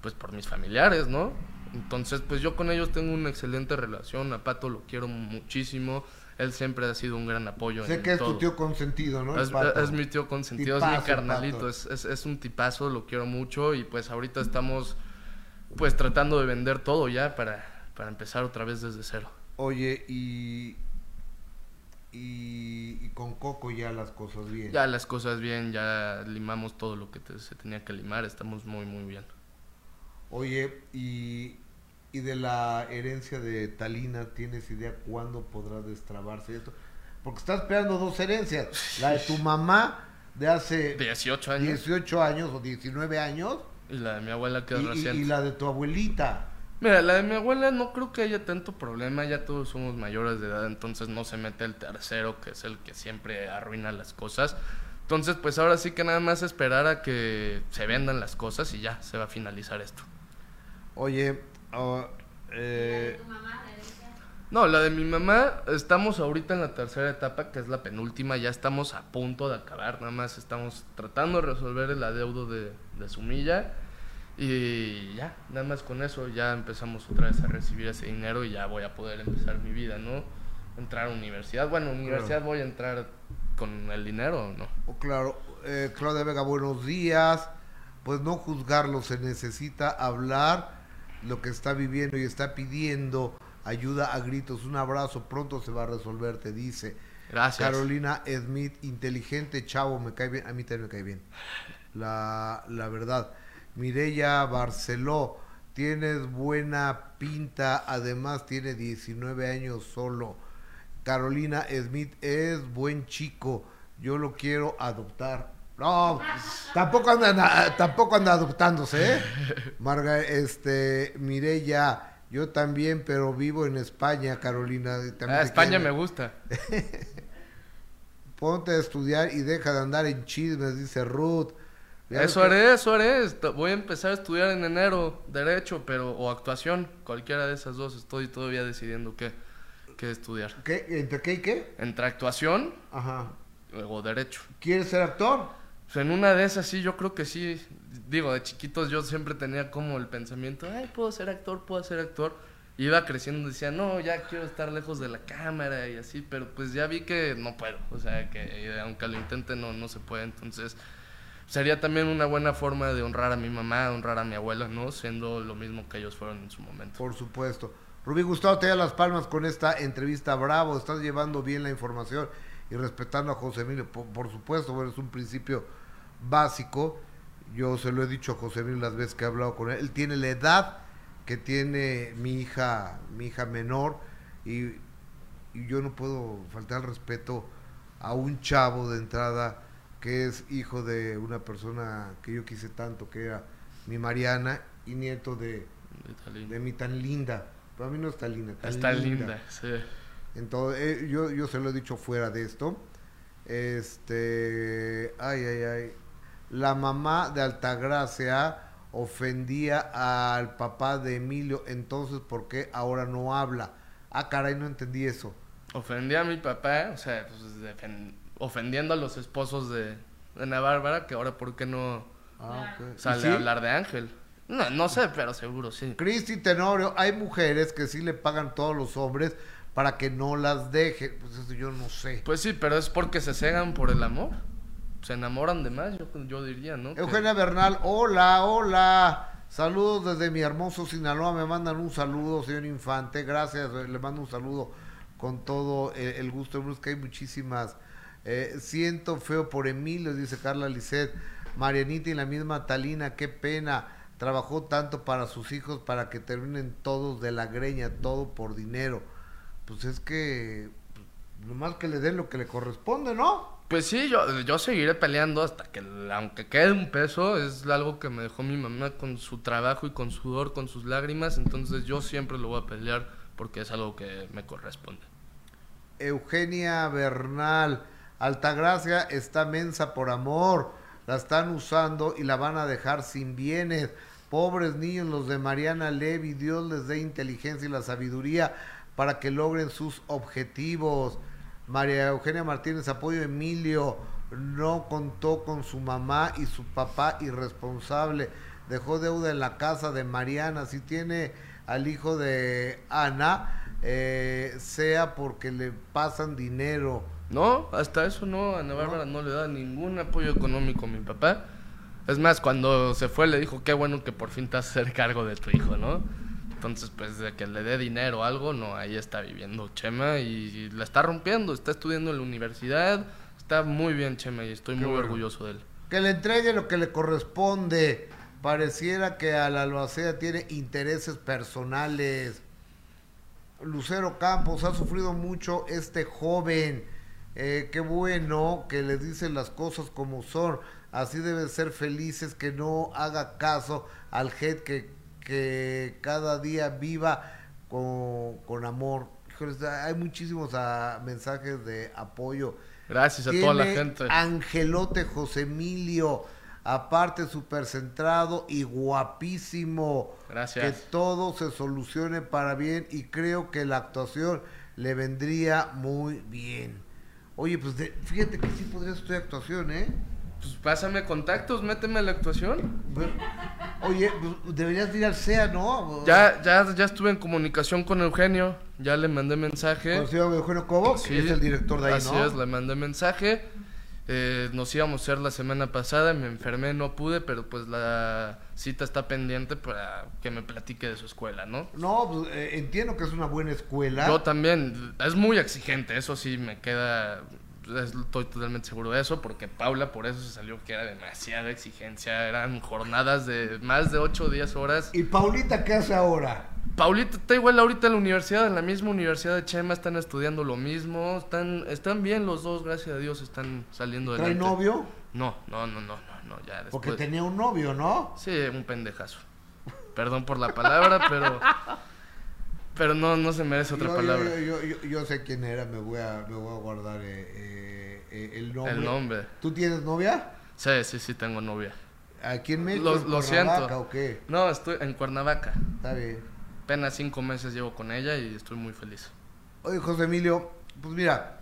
pues, por mis familiares, ¿no? Entonces, pues yo con ellos tengo una excelente relación, a Pato lo quiero muchísimo, él siempre ha sido un gran apoyo. Sé en que es todo. tu tío consentido, ¿no? Es, mi tío consentido, es mi carnalito, es, es, es un tipazo, lo quiero mucho y pues ahorita estamos pues tratando de vender todo ya para, para empezar otra vez desde cero. Oye, y, y, y con Coco ya las cosas bien. Ya las cosas bien, ya limamos todo lo que te- se tenía que limar, estamos muy muy bien. Oye, y, y de la herencia de Talina, ¿tienes idea cuándo podrá destrabarse esto? Porque estás esperando dos herencias. La de tu mamá de hace 18 años 18 años o 19 años y la de mi abuela que es y- reciente. y la de tu abuelita. Mira, la de mi abuela no creo que haya tanto problema, ya todos somos mayores de edad, entonces no se mete el tercero, que es el que siempre arruina las cosas. Entonces, pues ahora sí que nada más esperar a que se vendan las cosas y ya se va a finalizar esto. Oye, ah, eh, No, la de mi mamá, estamos ahorita en la tercera etapa, que es la penúltima, ya estamos a punto de acabar, nada más estamos tratando de resolver el adeudo de, de Sumilla y ya, nada más con eso ya empezamos otra vez a recibir ese dinero y ya voy a poder empezar mi vida, ¿no? Entrar a universidad, bueno, universidad voy a entrar con el dinero, ¿no? oh, claro, eh, Claudia Vega, buenos días. Pues no juzgarlo, se necesita hablar lo que está viviendo y está pidiendo ayuda a gritos. Un abrazo, pronto se va a resolver, te dice. Gracias. Carolina Smith, inteligente, chavo, me cae bien, a mí también me cae bien. La, la verdad. Mireya Barceló, tienes buena pinta, además tiene 19 años solo. Carolina Smith es buen chico, yo lo quiero adoptar. No, tampoco anda, tampoco anda adoptándose, ¿eh? Marga, este, Mireya, yo también, pero vivo en España, Carolina. Ah, España me gusta. Ponte a estudiar y deja de andar en chismes, dice Ruth. Eso que- haré, eso haré. Voy a empezar a estudiar en enero derecho, pero o actuación, cualquiera de esas dos. Estoy todavía decidiendo qué, qué estudiar. ¿Qué? ¿Entre qué y qué? Entre actuación Ajá. o derecho. ¿Quieres ser actor? Pues en una de esas sí, yo creo que sí. Digo, de chiquitos yo siempre tenía como el pensamiento, ay, puedo ser actor, puedo ser actor. Iba creciendo, decía, no, ya quiero estar lejos de la cámara y así, pero pues ya vi que no puedo. O sea, que eh, aunque lo intente, no, no se puede. Entonces, sería también una buena forma de honrar a mi mamá, honrar a mi abuela, ¿no? Siendo lo mismo que ellos fueron en su momento. Por supuesto. Rubí Gustavo te da las palmas con esta entrevista. Bravo, estás llevando bien la información y respetando a José Emilio. Por, supuesto, bueno, es un principio básico. Yo se lo he dicho a José Emilio las veces que he hablado con él. Él tiene la edad que tiene mi hija, mi hija menor, y, y yo no puedo faltar al respeto a un chavo de entrada que es hijo de una persona que yo quise tanto, que era mi Mariana, y nieto de, de mi tan linda. Pero a mí no está linda. tan Está linda, sí. Entonces, eh, yo, yo se lo he dicho fuera de esto. Este. Ay, ay, ay. La mamá de Altagracia ofendía al papá de Emilio. Entonces, ¿por qué ahora no habla? Ah, caray, no entendí eso. Ofendí a mi papá, o sea, pues, defen- ofendiendo a los esposos de, de Ana Bárbara, que ahora, ¿por qué no Ah, ok. ¿Y sale sí? a hablar de Ángel? No, no sé, pero seguro sí. Cristi Tenorio, hay mujeres que sí le pagan todos los hombres para que no las deje. Pues eso yo no sé. Pues sí, pero es porque se cegan por el amor. Se enamoran de más, yo, yo diría, ¿no? Que- Eugenia Bernal, hola, hola. Saludos desde mi hermoso Sinaloa. Me mandan un saludo, señor Infante. Gracias, le mando un saludo con todo eh, el gusto. Es que hay muchísimas. Eh, siento feo por Emilio, dice Carla Lisset. Marianita y la misma Talina, qué pena. Trabajó tanto para sus hijos para que terminen todos de la greña, todo por dinero. Pues es que Nomás que le den lo que le corresponde, ¿no? Pues sí, yo, yo seguiré peleando hasta que, aunque quede un peso, es algo que me dejó mi mamá con su trabajo y con sudor, con sus lágrimas, entonces yo siempre lo voy a pelear porque es algo que me corresponde. Eugenia Bernal, Altagracia está mensa por amor, la están usando y la van a dejar sin bienes. Pobres niños los de Mariana Levy, Dios les dé inteligencia y la sabiduría para que logren sus objetivos. María Eugenia Martínez, apoyo Emilio, no contó con su mamá y su papá irresponsable. Dejó deuda en la casa de Mariana. Si tiene al hijo de Ana, eh, sea porque le pasan dinero. No, hasta eso no, Ana Bárbara no le da ningún apoyo económico a mi papá. Es más, cuando se fue le dijo, qué bueno que por fin te vas a hacer cargo de tu hijo, ¿no? Entonces, pues de que le dé dinero o algo, no, ahí está viviendo Chema y, la está rompiendo, está estudiando en la universidad, está muy bien Chema y estoy muy orgulloso de él. Que le entregue lo que le corresponde. Pareciera que a la albacea tiene intereses personales. Lucero Campos ha sufrido mucho este joven. Eh, qué bueno que le dicen las cosas como son así deben ser felices, que no haga caso al head que, que cada día viva con, amor. hay muchísimos ah, mensajes de apoyo. Gracias a toda la gente. Angelote José Emilio, aparte súper centrado y guapísimo. Gracias. Que todo se solucione para bien y creo que la actuación le vendría muy bien. Oye, pues fíjate que sí podría estudiar actuación, ¿eh? Pues pásame contactos, méteme a la actuación. Oye, pues, deberías ir al CEA, ¿no? Ya, ya, ya estuve en comunicación con Eugenio, ya le mandé mensaje. ¿Conoció a Eugenio Cobo? Sí, es el director de ahí, así es, le mandé mensaje. Eh, nos íbamos a hacer la semana pasada, me enfermé, no pude, pero pues la cita está pendiente para que me platique de su escuela, ¿no? No, pues, eh, entiendo que es una buena escuela. Yo también, es muy exigente, eso sí me queda estoy totalmente seguro de eso, porque Paula por eso se salió que era demasiada exigencia, eran jornadas de más de 8 o 10 horas. ¿Y Paulita qué hace ahora? Paulita está igual ahorita en la universidad, en la misma universidad de Chema, están estudiando lo mismo, están, están bien los dos, gracias a Dios, están saliendo de ¿Trae novio? No, no, no, no, no, ya después... Porque tenía un novio, ¿no? Sí, un pendejazo. Perdón por la palabra, pero... Pero no, no se merece otra palabra. Yo, yo, yo, sé quién era, me voy a, me voy a guardar eh, eh, eh, el nombre. El nombre. ¿Tú tienes novia? Sí, sí, sí, tengo novia. ¿Aquí en México? Lo, lo siento. o qué? No, estoy en Cuernavaca. Está bien. Apenas cinco meses llevo con ella y estoy muy feliz. Oye, José Emilio, pues mira,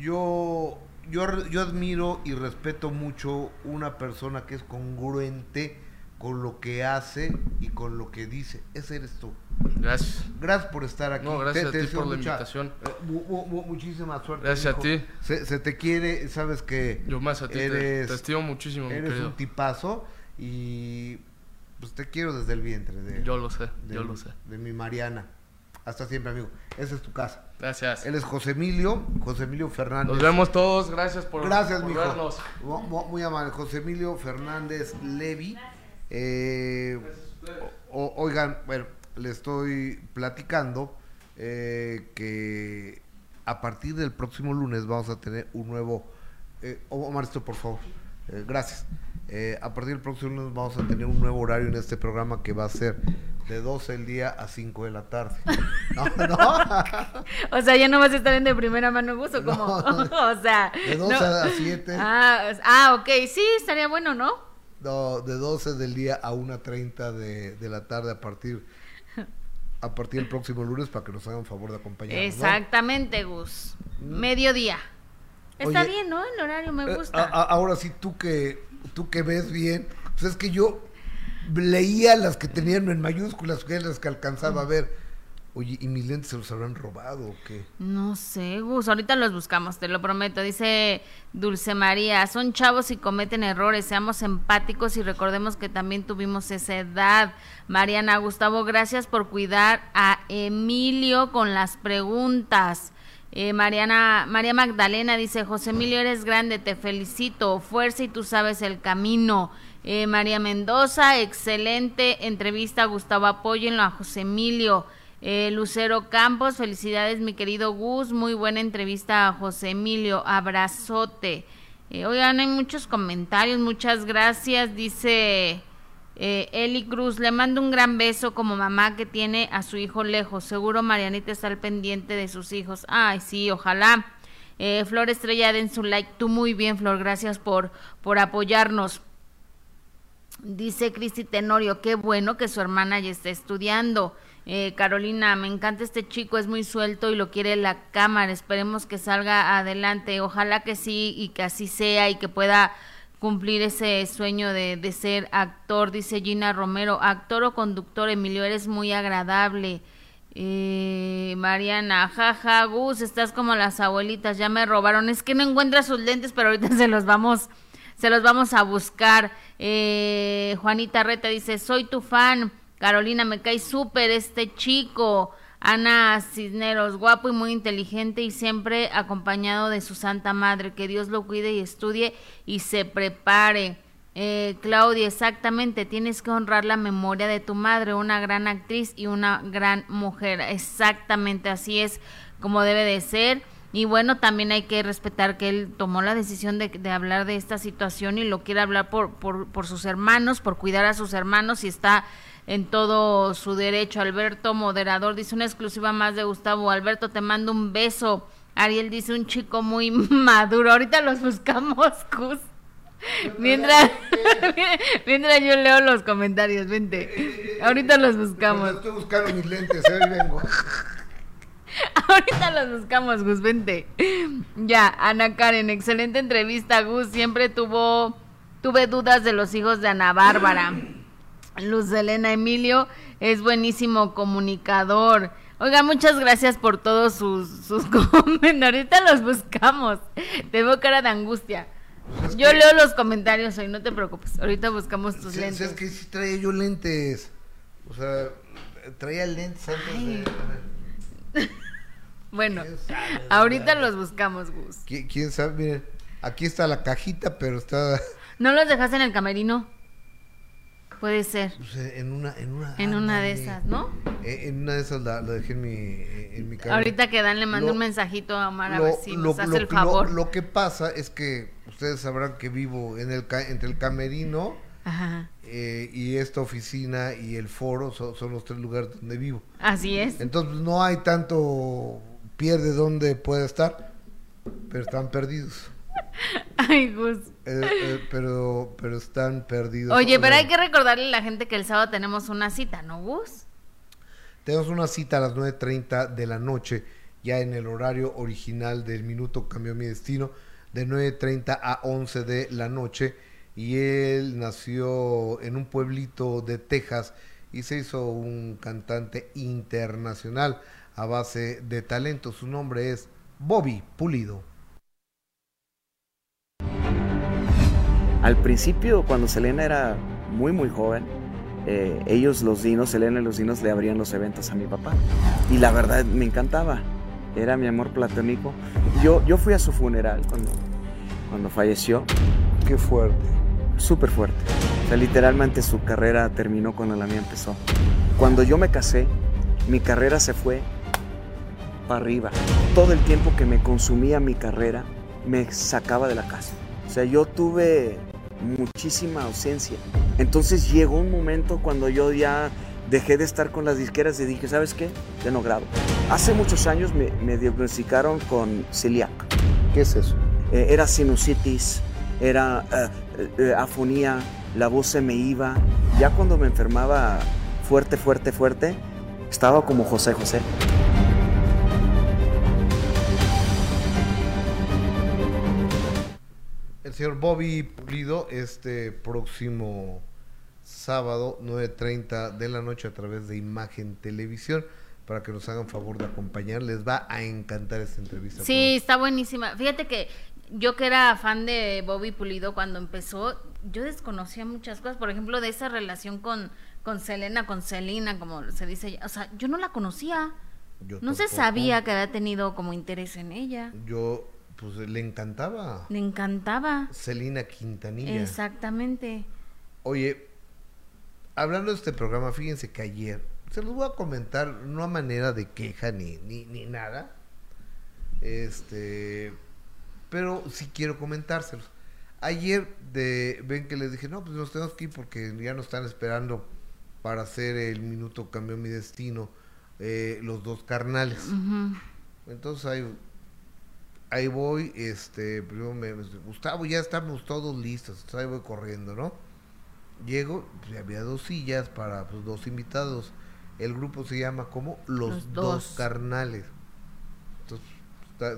yo, yo, yo admiro y respeto mucho una persona que es congruente con lo que hace y con lo que dice. Ese eres tú. Gracias. Gracias por estar aquí. No, gracias a ti por la invitación. Eh, muchísima suerte. Gracias a ti. Se, te quiere, sabes que. Yo más a ti. Eres, te, estimo muchísimo. Eres un tipazo y pues te quiero desde el vientre. De, yo lo sé, yo lo sé. De mi Mariana. Hasta siempre, amigo. Esa es tu casa. Gracias. Él es José Emilio, José Emilio Fernández. Nos vemos todos. Gracias por, Gracias, por vernos. Muy, amable. José Emilio Fernández Levi. Eh, oigan, bueno, le estoy platicando eh, que a partir del próximo lunes vamos a tener un nuevo... Eh, Omar, esto por favor. Eh, gracias. Eh, a partir del próximo lunes vamos a tener un nuevo horario en este programa que va a ser de 12 del día a 5 de la tarde. No, no. o sea, ya no vas a estar en de primera mano gusto, como. o sea. De 12 a 7. Ah, ah, ok, sí, estaría bueno, ¿no? No, de 12 del día a 1.30 de, de la tarde a partir a partir del próximo lunes para que nos hagan favor de acompañarnos. Exactamente, Gus. Mm. Mediodía. Está bien, ¿no? El horario me eh, gusta. ahora sí, tú que, tú que ves bien, pues es que yo leía las que tenían en mayúsculas, que las que alcanzaba a ver Oye, ¿y mis lentes se los habrán robado o qué? No sé, Gus, ahorita los buscamos, te lo prometo. Dice Dulce María, son chavos y cometen errores, seamos empáticos y recordemos que también tuvimos esa edad. Mariana Gustavo, gracias por cuidar a Emilio con las preguntas. Eh, Mariana, María Magdalena dice, José Emilio, eres grande, te felicito, fuerza y tú sabes el camino. Eh, María Mendoza, excelente entrevista, Gustavo, apóyenlo a José Emilio. Eh, Lucero Campos, felicidades mi querido Gus, muy buena entrevista a José Emilio, abrazote. Oigan, hay muchos comentarios, muchas gracias, dice eh, Eli Cruz, le mando un gran beso como mamá que tiene a su hijo lejos, seguro Marianita está al pendiente de sus hijos. Ay, sí, ojalá. Eh, Flor Estrella, den su like, tú muy bien, Flor, gracias por, por apoyarnos. Dice Cristi Tenorio, qué bueno que su hermana ya está estudiando. Eh, Carolina, me encanta este chico, es muy suelto y lo quiere la cámara. Esperemos que salga adelante. Ojalá que sí y que así sea y que pueda cumplir ese sueño de, de ser actor. Dice Gina Romero, actor o conductor, Emilio, eres muy agradable. Eh, Mariana, jaja, Gus, estás como las abuelitas, ya me robaron. Es que no encuentra sus lentes, pero ahorita se los vamos, se los vamos a buscar. Eh, Juanita Reta dice, soy tu fan. Carolina, me cae súper este chico. Ana Cisneros, guapo y muy inteligente y siempre acompañado de su santa madre. Que Dios lo cuide y estudie y se prepare. Eh, Claudia, exactamente, tienes que honrar la memoria de tu madre, una gran actriz y una gran mujer. Exactamente, así es como debe de ser. Y bueno, también hay que respetar que él tomó la decisión de, de hablar de esta situación y lo quiere hablar por, por, por sus hermanos, por cuidar a sus hermanos y está en todo su derecho. Alberto, moderador, dice una exclusiva más de Gustavo. Alberto, te mando un beso. Ariel dice un chico muy maduro. Ahorita los buscamos, Cus. Mientras, mientras yo leo los comentarios, vente. Ahorita los buscamos. Estoy buscando mis lentes, ¿eh? vengo. Ahorita los buscamos, Gus, vente. Ya, Ana Karen, excelente entrevista, Gus. Siempre tuvo, tuve dudas de los hijos de Ana Bárbara. Luz Elena Emilio es buenísimo comunicador. Oiga, muchas gracias por todos sus, sus comentarios. Ahorita los buscamos. Tengo cara de angustia. Es Yo que- leo los comentarios hoy, no te preocupes. Ahorita buscamos tus Sí, lentes. Es que sí traía yo lentes. O sea, traía lentes antes Ay. de... Bueno, ahorita los buscamos, Gus. ¿Qui- ¿Quién sabe? Miren, aquí está la cajita, pero está ¿No los dejaste en el camerino? Puede ser. pues, en una... En una, En una de esas, ¿no? Eh, En una de esas la, la dejé en mi, en mi cabeza. Ahorita que Dan le mando Lo- un mensajito a Omar a Lo- ver si lo- nos hace el favor. Lo, que pasa es que ustedes sabrán que vivo en el entre el camerino Ajá. eh, y esta oficina y el foro son, son los tres lugares donde vivo. Así es. Entonces no hay tanto pierde donde puede estar, pero están perdidos. Ay, Gus. Eh, eh, pero pero están perdidos. Oye, pero hay que recordarle a la gente que el sábado tenemos una cita, ¿no, Gus? Tenemos una cita a las 9.30 de la noche, ya en el horario original del Minuto Cambió Mi Destino, de 9.30 a 11 de la noche. Y él nació en un pueblito de Texas y se hizo un cantante internacional a base de talento. Su nombre es Bobby Pulido. Al principio, cuando Selena era muy, muy joven, eh, ellos, los dinos, Selena y los dinos, le abrían los eventos a mi papá. Y la verdad me encantaba. Era mi amor platónico. Yo, yo fui a su funeral cuando, cuando falleció. Qué fuerte. Súper fuerte. O sea, literalmente su carrera terminó cuando la mía empezó. Cuando yo me casé, mi carrera se fue para arriba. Todo el tiempo que me consumía mi carrera me sacaba de la casa. O sea, yo tuve muchísima ausencia. Entonces llegó un momento cuando yo ya dejé de estar con las disqueras y dije, ¿sabes qué? Ya no grabo. Hace muchos años me, me diagnosticaron con celiac. ¿Qué es eso? Eh, era sinusitis, era eh, eh, afonía, la voz se me iba. Ya cuando me enfermaba fuerte, fuerte, fuerte, estaba como José José. Señor Bobby Pulido este próximo sábado 9.30 de la noche a través de Imagen Televisión para que nos hagan favor de acompañar. Les va a encantar esta entrevista. Sí, está buenísima. Fíjate que yo que era fan de Bobby Pulido cuando empezó, yo desconocía muchas cosas, por ejemplo, de esa relación con, con Selena, con Selena, como se dice, o sea, yo no la conocía. Yo no se sabía que había tenido como interés en ella. Yo, pues le encantaba. Le encantaba. Celina Quintanilla. Exactamente. Oye, hablando de este programa, fíjense que ayer se los voy a comentar, no a manera de queja ni, ni, ni nada. Este, pero sí quiero comentárselos. Ayer de, ven que les dije, no, pues nos tenemos que ir porque ya nos están esperando para hacer el minuto cambió mi destino eh, los dos carnales. Entonces ahí, ahí voy, este, primero me, Gustavo, ya estamos todos listos, ahí voy corriendo, ¿no? Llego, pues, había dos sillas para pues, dos invitados. El grupo se llama como Los, dos. carnales. Entonces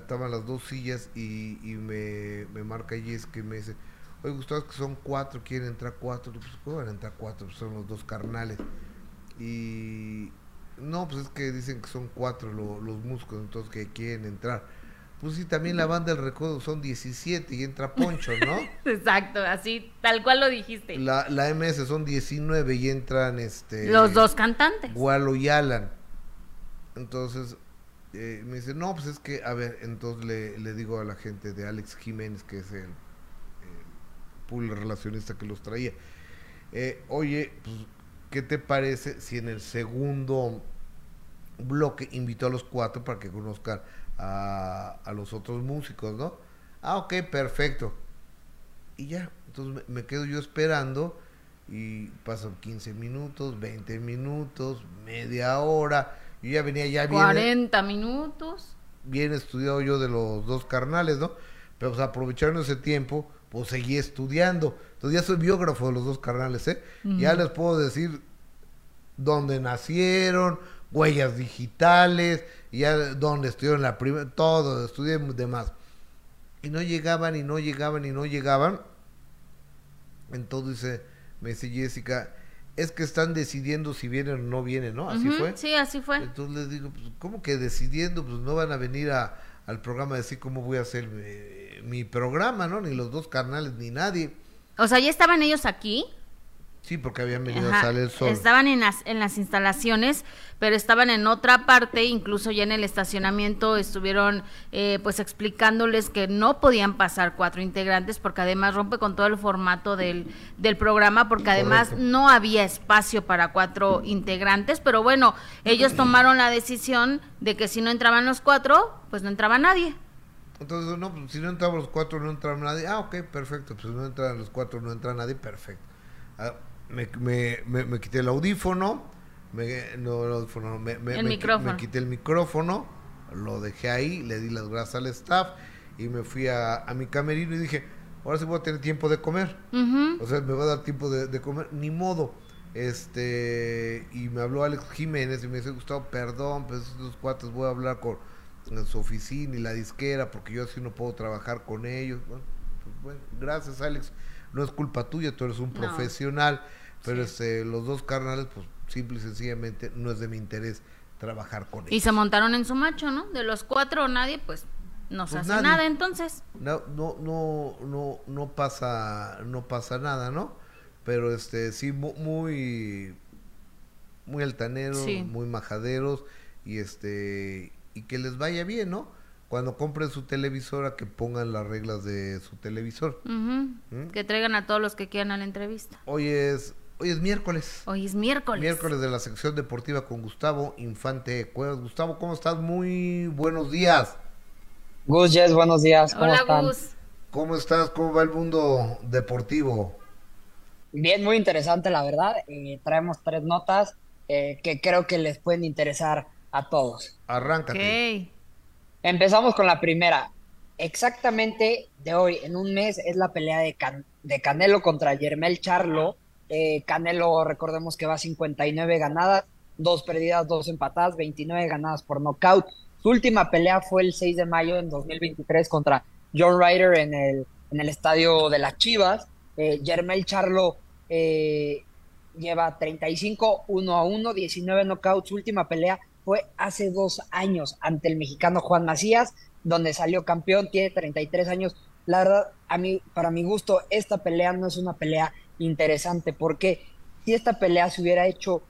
estaban las dos sillas y, y me, me marca Jess que me dice, oye Gustavo, que son cuatro, quieren entrar cuatro. Pues, ¿cómo van a entrar cuatro? Pues, son los dos carnales. Y no, pues es que dicen que son cuatro los músicos, entonces que quieren entrar. Pues sí, también la banda del recodo son 17 y entra Poncho, ¿no? Exacto, así, tal cual lo dijiste. La, la MS son 19 y entran este... Los dos cantantes. Gualo y Alan. Entonces, eh, me dice, no, pues es que, a ver, entonces le, le digo a la gente de Alex Jiménez, que es el, el pool relacionista que los traía, eh, oye, pues, ¿qué te parece si en el segundo bloque invitó a los cuatro para que conozcan a, a los otros músicos, ¿no? Ah, ok, perfecto. Y ya, entonces me, quedo yo esperando y pasan 15 minutos, 20 minutos, media hora. Yo ya venía ya bien. 40 minutos. Bien estudiado yo de los dos carnales, ¿no? Pero pues aprovechando ese tiempo, pues seguí estudiando. Entonces ya soy biógrafo de los dos carnales, ¿eh? Ya les puedo decir dónde nacieron, huellas digitales, ya donde estuvieron la primera, todo, estudié demás. Y no llegaban y no llegaban y no llegaban. Entonces me dice Jessica, es que están decidiendo si vienen o no vienen, ¿no? Así fue. Sí, así fue. Entonces les digo, pues, ¿cómo que decidiendo? Pues no van a venir a, al programa a decir cómo voy a hacer mi, mi programa, ¿no? Ni los dos carnales, ni nadie. O sea, ¿ya estaban ellos aquí? Sí, porque habían venido a salir el sol. Estaban en las, en las instalaciones, pero estaban en otra parte, incluso ya en el estacionamiento estuvieron eh, pues explicándoles que no podían pasar cuatro integrantes porque además rompe con todo el formato del, del programa porque además no había espacio para cuatro integrantes, pero bueno, ellos tomaron la decisión de que si no entraban los cuatro, pues no entraba nadie. Entonces, no, pues, si no entraban los cuatro, no entraba nadie. Ah, ok, perfecto. Pues no entran los cuatro, no entra nadie, perfecto. Ah, me, me, me, quité el audífono, me, no, el audífono, me, el micrófono. quité el micrófono, lo dejé ahí, le di las gracias al staff y me fui a, a mi camerino y dije, ahora sí voy a tener tiempo de comer. O sea, me va a dar tiempo de, de, comer, ni modo. Este, y me habló Alex Jiménez y me dice, Gustavo, perdón, pues estos cuates voy a hablar con, su oficina y la disquera porque yo así no puedo trabajar con ellos. Bueno, pues bueno, gracias Alex, no es culpa tuya, tú eres un profesional. Pero este, los dos carnales, pues simple y sencillamente no es de mi interés trabajar con ellos. Y se montaron en su macho, ¿no? De los cuatro nadie, pues no se pues hace nada entonces. No, no, no, no, no pasa, no pasa nada, ¿no? Pero este, sí, muy, muy altaneros, muy majaderos, y este, y que les vaya bien, ¿no? Cuando compren su televisora, que pongan las reglas de su televisor. ¿Mm? Que traigan a todos los que quieran a la entrevista. Hoy es Hoy es miércoles. Hoy es miércoles. Miércoles de la sección deportiva con Gustavo Infante Cuevas. Gustavo, ¿cómo estás? Muy buenos días. Gus, Jess, buenos días. ¿Cómo Hola, están? Gus. ¿Cómo estás? ¿Cómo va el mundo deportivo? Bien, muy interesante, la verdad. Eh, traemos tres notas eh, que creo que les pueden interesar a todos. Arráncate. Empezamos con la primera. Exactamente de hoy, en un mes, es la pelea de, de Canelo contra Yermel Charlo eh, Canelo, recordemos que va a 59 ganadas, dos perdidas, dos empatadas, 29 ganadas por nocaut. Su última pelea fue el 6 de mayo en 2023 contra John Ryder en el, estadio de las Chivas. Eh, Charlo eh, lleva 35, 1 a 1, 19 knockouts. Su última pelea fue hace dos años ante el mexicano Juan Macías, donde salió campeón, tiene 33 años. La verdad, para mi gusto, esta pelea no es una pelea interesante, porque si esta pelea se hubiera hecho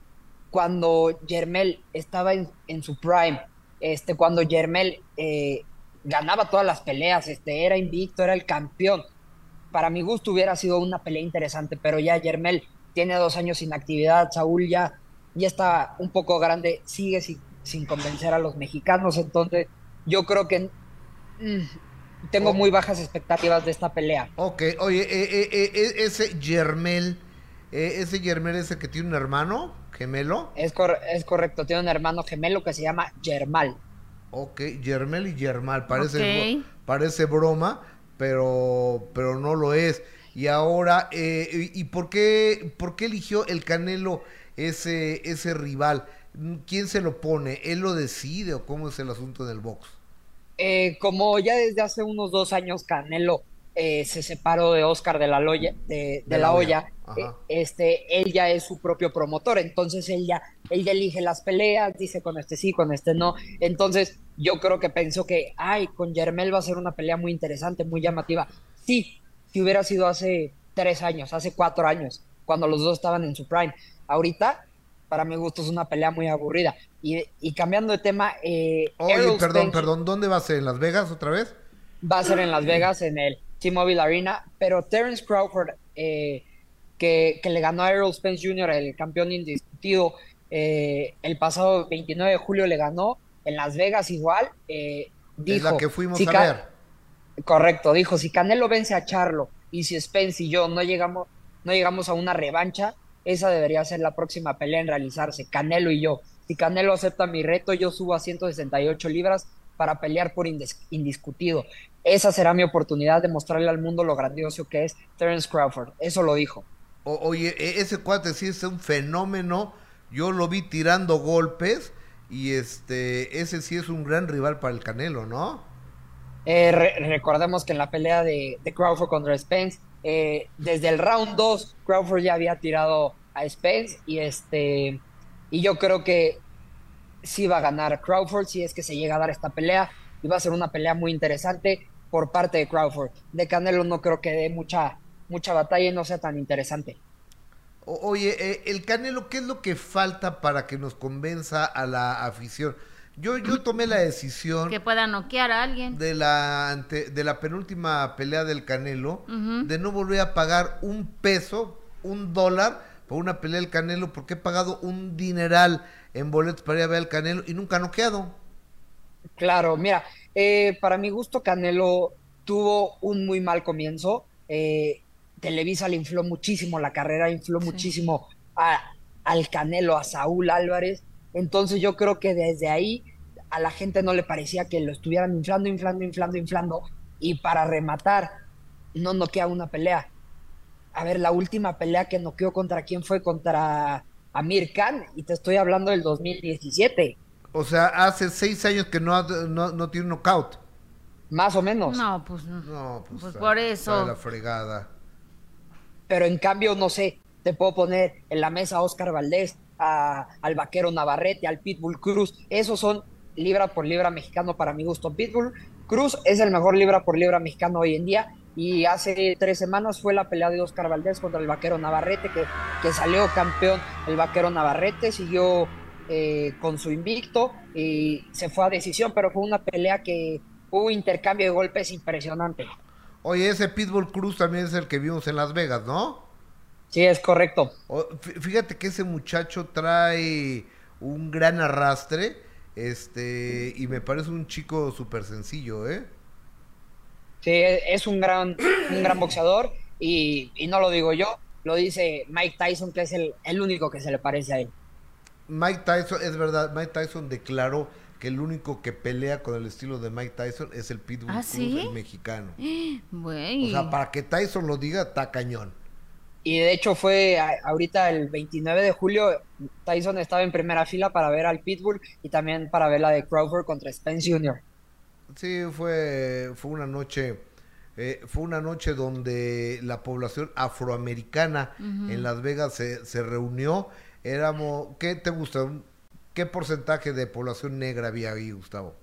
cuando Yermel estaba en, su prime, este, cuando Yermel eh, ganaba todas las peleas, este, era invicto, era el campeón, para mi gusto hubiera sido una pelea interesante, pero ya Yermel tiene dos años sin actividad, Saúl ya ya está un poco grande, sigue sin, sin convencer a los mexicanos, entonces yo creo que mm, tengo Oh. muy bajas expectativas de esta pelea. Ok, oye, eh, eh, eh, eh, ese Yermel, eh, ese Yermel es el que tiene un hermano gemelo. Es, cor- es correcto, tiene un hermano gemelo que se llama Germal. Ok, Yermel y Yermal, parece, Ok. bro- parece broma, pero, pero no lo es. Y ahora, eh, ¿y y por qué, por qué eligió el Canelo ese, ese rival? ¿Quién se lo pone? ¿Él lo decide o cómo es el asunto del box? Eh, como ya desde hace unos dos años Canelo eh, se separó de Oscar de la, Loya, de, de De la la olla, eh, este, él ya es su propio promotor, entonces él ya, él ya elige las peleas, dice con este sí, con este no, entonces yo creo que pensó que, ay, con Yermel va a ser una pelea muy interesante, muy llamativa. Sí, si hubiera sido hace tres años, hace cuatro años, cuando los dos estaban en su prime. Ahorita, para mi gusto, es una pelea muy aburrida. Y, y cambiando de tema, eh, Oye, Errol perdón, Spence- perdón, ¿dónde va a ser? ¿En Las Vegas otra vez? va a ser en Las Vegas, en el T-Mobile Arena, pero Terence Crawford, eh, que, que le ganó a Errol Spence Jr., el campeón indiscutido, eh, el pasado 29 de julio le ganó en Las Vegas igual, eh, dijo... es la que fuimos si a ver. Correcto, dijo, si Canelo vence a Charlo y si Spence y yo no llegamos, no llegamos a una revancha, esa debería ser la próxima pelea en realizarse, Canelo y yo. Si Canelo acepta mi reto, yo subo a 168 libras para pelear por indiscutido. Esa será mi oportunidad de mostrarle al mundo lo grandioso que es Terence Crawford. Eso lo dijo. O- oye, e- ese cuate sí es un fenómeno. Yo lo vi tirando golpes y este, ese sí es un gran rival para el Canelo, ¿no? Eh, re- recordemos que en la pelea de, de Crawford contra Spence, eh, desde el round 2, Crawford ya había tirado a Spence y este y yo creo que sí va a ganar Crawford si es que se llega a dar esta pelea y va a ser una pelea muy interesante por parte de Crawford. De Canelo no creo que dé mucha mucha batalla y no sea tan interesante. Oye, eh, el Canelo, ¿qué es lo que falta para que nos convenza a la afición? Yo, yo tomé la decisión Que pueda noquear a alguien. de la ante- de la penúltima pelea del Canelo de no volver a pagar un peso, un dólar por una pelea del Canelo porque he pagado un dineral en boletos para ir a ver al Canelo y nunca ha noqueado. Claro, mira, eh, para mi gusto Canelo tuvo un muy mal comienzo. Eh, Televisa le infló muchísimo la carrera, infló Sí. muchísimo a- al Canelo, a Saúl Álvarez. Entonces yo creo que desde ahí a la gente no le parecía que lo estuvieran inflando, inflando, inflando, inflando. Y para rematar, no noquea una pelea. A ver, la última pelea que noqueó contra quién fue contra Amir Khan, y te estoy hablando del 2017, O sea, hace seis años que no, no, no tiene un knockout. más o menos. No, pues No, pues, Pues está- por eso. la fregada. pero en cambio, no sé, te puedo poner en la mesa a Oscar Valdés, al vaquero Navarrete, al Pitbull Cruz. Esos son libra por libra mexicano para mi gusto. Pitbull Cruz es el mejor libra por libra mexicano hoy en día. Y hace tres semanas fue la pelea de Oscar Valdés contra el vaquero Navarrete, que, que salió campeón el vaquero Navarrete, siguió eh, con su invicto y se fue a decisión, pero fue una pelea que hubo intercambio de golpes impresionante. Oye, ese Pitbull Cruz también es el que vimos en Las Vegas, ¿no? Sí, es correcto. Fíjate que ese muchacho trae un gran arrastre, este, y me parece un chico súper sencillo, ¿eh? Sí, es un gran, un gran boxeador y, y no lo digo yo, lo dice Mike Tyson, que es el, el único que se le parece a él. Mike Tyson, es verdad, Mike Tyson declaró que el único que pelea con el estilo de Mike Tyson es el Pitbull ¿Ah, Cruz, sí? el mexicano. O sea, para que Tyson lo diga, está cañón. Y de hecho fue ahorita el 29 de julio, Tyson estaba en primera fila para ver al Pitbull y también para ver la de Crawford contra Spence Jr. Sí, fue, fue una noche, eh, fue una noche donde la población afroamericana en Las Vegas se, se reunió. Éramos, ¿qué te gusta? ¿Qué porcentaje de población negra había ahí, Gustavo?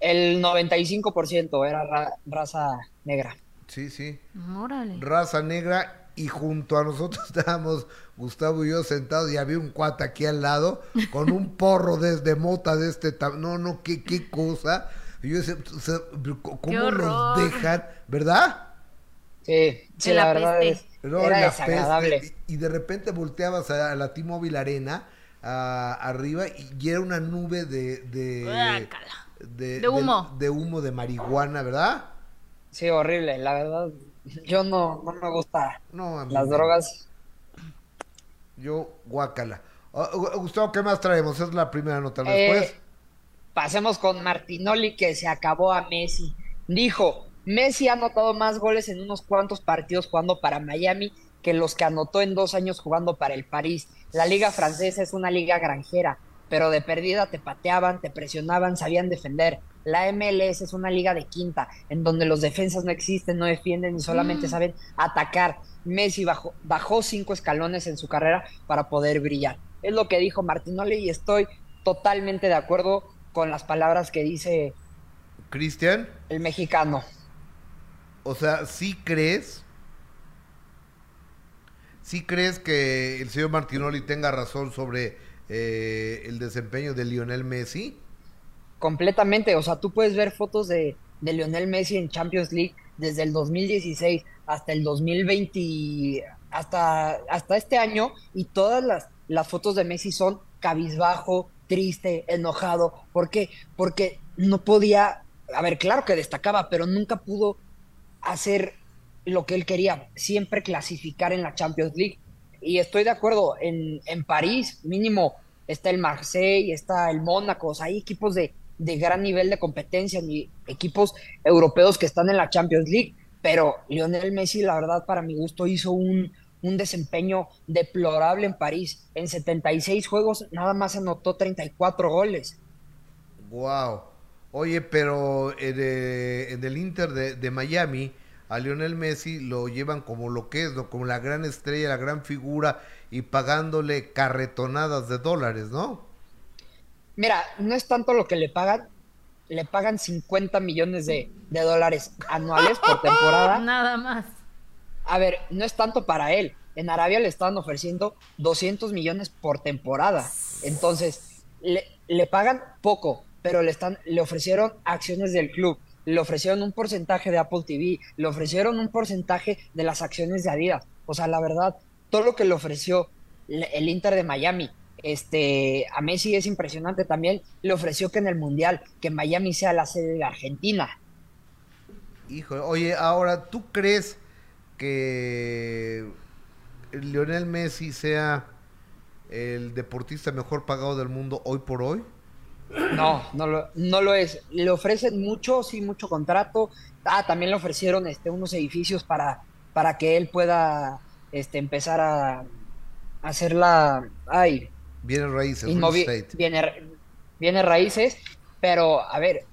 El 95% era ra- raza negra. Sí, sí. Órale. Raza negra y junto a nosotros estábamos Gustavo y yo sentados y había un cuate aquí al lado con un porro desde mota de este tamaño. No, no, qué, qué cosa. Y yo decía, o sea, ¿cómo horror. dejan? ¿Verdad? Sí, sí, la la verdad peste. es, No, era la desagradable. peste. Y de repente volteabas a la T-Mobile Arena, arriba y era una nube de... de de, De humo. De, humo de marihuana, ¿verdad? Sí, horrible, la verdad. Yo no, no me gusta No, las drogas. Yo, guácala. Ah, Gu- Gustavo, ¿qué más traemos? Es la primera nota. Eh, Después, Pasemos con Martinoli que se acabó a Messi. Dijo, Messi ha anotado más goles en unos cuantos partidos jugando para Miami que los que anotó en dos años jugando para el París. La liga francesa es una liga granjera, pero de perdida te pateaban, te presionaban, sabían defender. La MLS es una liga de quinta, en donde los defensas no existen, no defienden y solamente saben atacar. Messi bajó, bajó cinco escalones en su carrera para poder brillar. Es lo que dijo Martinoli y estoy totalmente de acuerdo con las palabras que dice Cristian, el mexicano. o sea, ¿sí crees? ¿Sí crees que el señor Martinoli tenga razón sobre eh, el desempeño de Lionel Messi? Completamente, o sea, tú puedes ver fotos de, de Lionel Messi en Champions League desde el 2016 hasta el 2020, hasta, hasta este año, y todas las, las fotos de Messi son cabizbajo, triste, enojado. ¿Por qué? Porque no podía, a ver, claro que destacaba, pero nunca pudo hacer lo que él quería, siempre clasificar en la Champions League. Y estoy de acuerdo, en, en París mínimo está el Marseille, está el Mónaco, o sea, hay equipos de, de gran nivel de competencia, ni equipos europeos que están en la Champions League, pero Lionel Messi, la verdad, para mi gusto, hizo un, un desempeño deplorable en París. En 76 juegos nada más anotó 34 goles. Wow. Oye, pero en, eh, en el Inter de, de Miami, a Lionel Messi lo llevan como lo que es, como la gran estrella, la gran figura y pagándole carretonadas de dólares, ¿no? Mira, no es tanto lo que le pagan, le pagan 50 millones de, de dólares anuales por temporada. Nada más. A ver, no es tanto para él. En Arabia le estaban ofreciendo 200 millones por temporada. Entonces, le, le pagan poco, pero le, están, le ofrecieron acciones del club, le ofrecieron un porcentaje de Apple TV, le ofrecieron un porcentaje de las acciones de Adidas. O sea, la verdad, todo lo que le ofreció el Inter de Miami, este, a Messi es impresionante también. Le ofreció que en el Mundial, que Miami sea la sede de Argentina. Hijo, oye, ahora, ¿tú crees que Lionel Messi sea el deportista mejor pagado del mundo hoy por hoy? No, no lo, no lo es. Le ofrecen mucho, sí, mucho contrato. Ah, también le ofrecieron este, unos edificios para, para que él pueda este, empezar a hacer la... Ay, Viene raíces, real inmovi- estate. viene, viene raíces, pero a ver,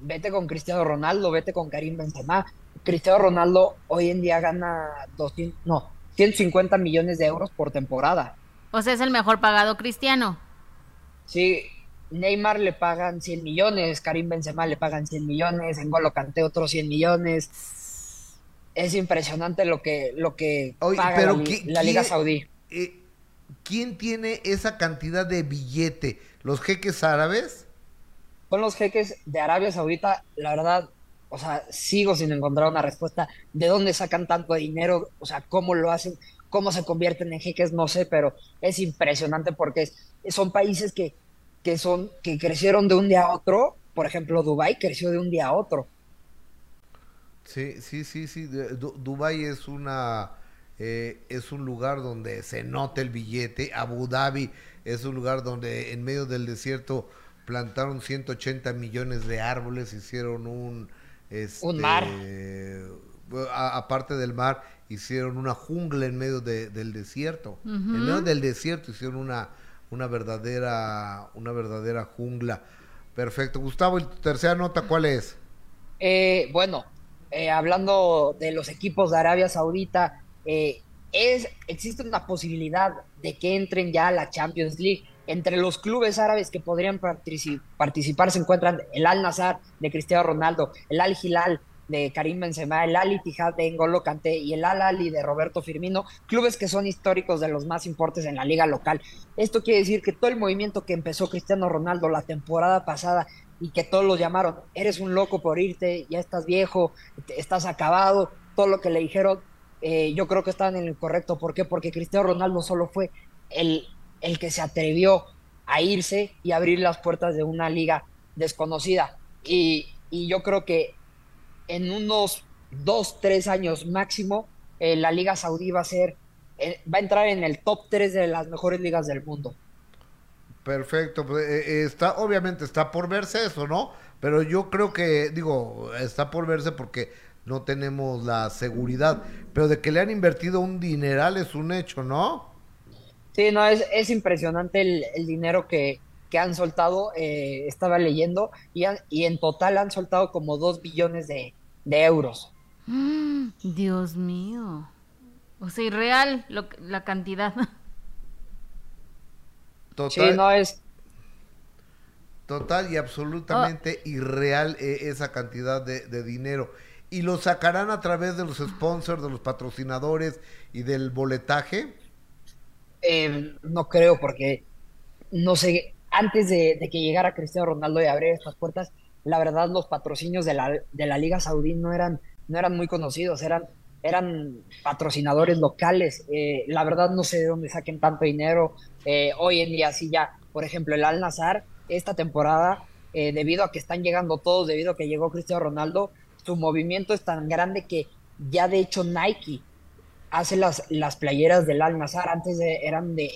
vete con Cristiano Ronaldo, vete con Karim Benzema. Cristiano Ronaldo hoy en día gana 200, no, 150 millones de euros por temporada. O sea, es el mejor pagado cristiano. Sí, Neymar le pagan 100 millones, Karim Benzema le pagan 100 millones, N'Golo Kanté otros 100 millones. Es impresionante lo que lo que Oye, paga pero la, ¿qui- la Liga Saudí. Eh, ¿Quién tiene esa cantidad de billete? ¿Los jeques árabes? Con los jeques de Arabia Saudita, la verdad, o sea, sigo sin encontrar una respuesta de dónde sacan tanto dinero, o sea, cómo lo hacen, cómo se convierten en jeques, no sé, pero es impresionante porque es- son países que, que son que crecieron de un día a otro. Por ejemplo, Dubái creció de un día a otro. Sí, sí, sí, sí. Dubái es una eh, es un lugar donde se nota el billete. Abu Dhabi es un lugar donde en medio del desierto plantaron 180 millones de árboles, hicieron un este, mar. a- aparte del mar, hicieron una jungla en medio de- del desierto. En medio del desierto hicieron una una verdadera una verdadera jungla. Perfecto. Gustavo, ¿y tu tercera nota cuál es? Eh, bueno, eh, hablando de los equipos de Arabia Saudita, eh, es, existe una posibilidad de que entren ya a la Champions League. Entre los clubes árabes que podrían partici- participar se encuentran el Al Nassr de Cristiano Ronaldo, el Al Hilal de Karim Benzema, el Al Ittihad de N'Golo Kanté y el Al Ali de Roberto Firmino, clubes que son históricos de los más importantes en la liga local. Esto quiere decir que todo el movimiento que empezó Cristiano Ronaldo la temporada pasada y que todos lo llamaron, eres un loco por irte, ya estás viejo, estás acabado, todo lo que le dijeron, eh, yo creo que estaban en el correcto. ¿Por qué? Porque Cristiano Ronaldo solo fue el, el que se atrevió a irse y abrir las puertas de una liga desconocida. Y, yo creo que en unos dos, tres años máximo, eh, la Liga Saudí va a ser, eh, va a entrar en el top 3 de las mejores ligas del mundo. Perfecto, pues, está, obviamente está por verse eso, ¿no? Pero yo creo que, digo, está por verse porque no tenemos la seguridad, pero de que le han invertido un dineral es un hecho, ¿no? Sí, no, es, es impresionante el, dinero que, han soltado, eh, estaba leyendo, y, y en total han soltado como dos billones de, euros. Dios mío. O sea, irreal lo, la cantidad. Total, sí, no es... Total y absolutamente oh. irreal eh, esa cantidad de, de dinero. ¿Y lo sacarán a través de los sponsors, de los patrocinadores y del boletaje? Eh, no creo, porque no sé, antes de, que llegara Cristiano Ronaldo y abrir estas puertas, la verdad los patrocinios de la, de la Liga Saudí no eran, no eran muy conocidos, eran, eran patrocinadores locales. Eh, la verdad no sé de dónde saquen tanto dinero. Eh, hoy en día sí ya, por ejemplo, el Al Nazar, esta temporada, debido a que están llegando todos, debido a que llegó Cristiano Ronaldo, su movimiento es tan grande que ya de hecho Nike hace las, las playeras del Al Nazar, antes eran de,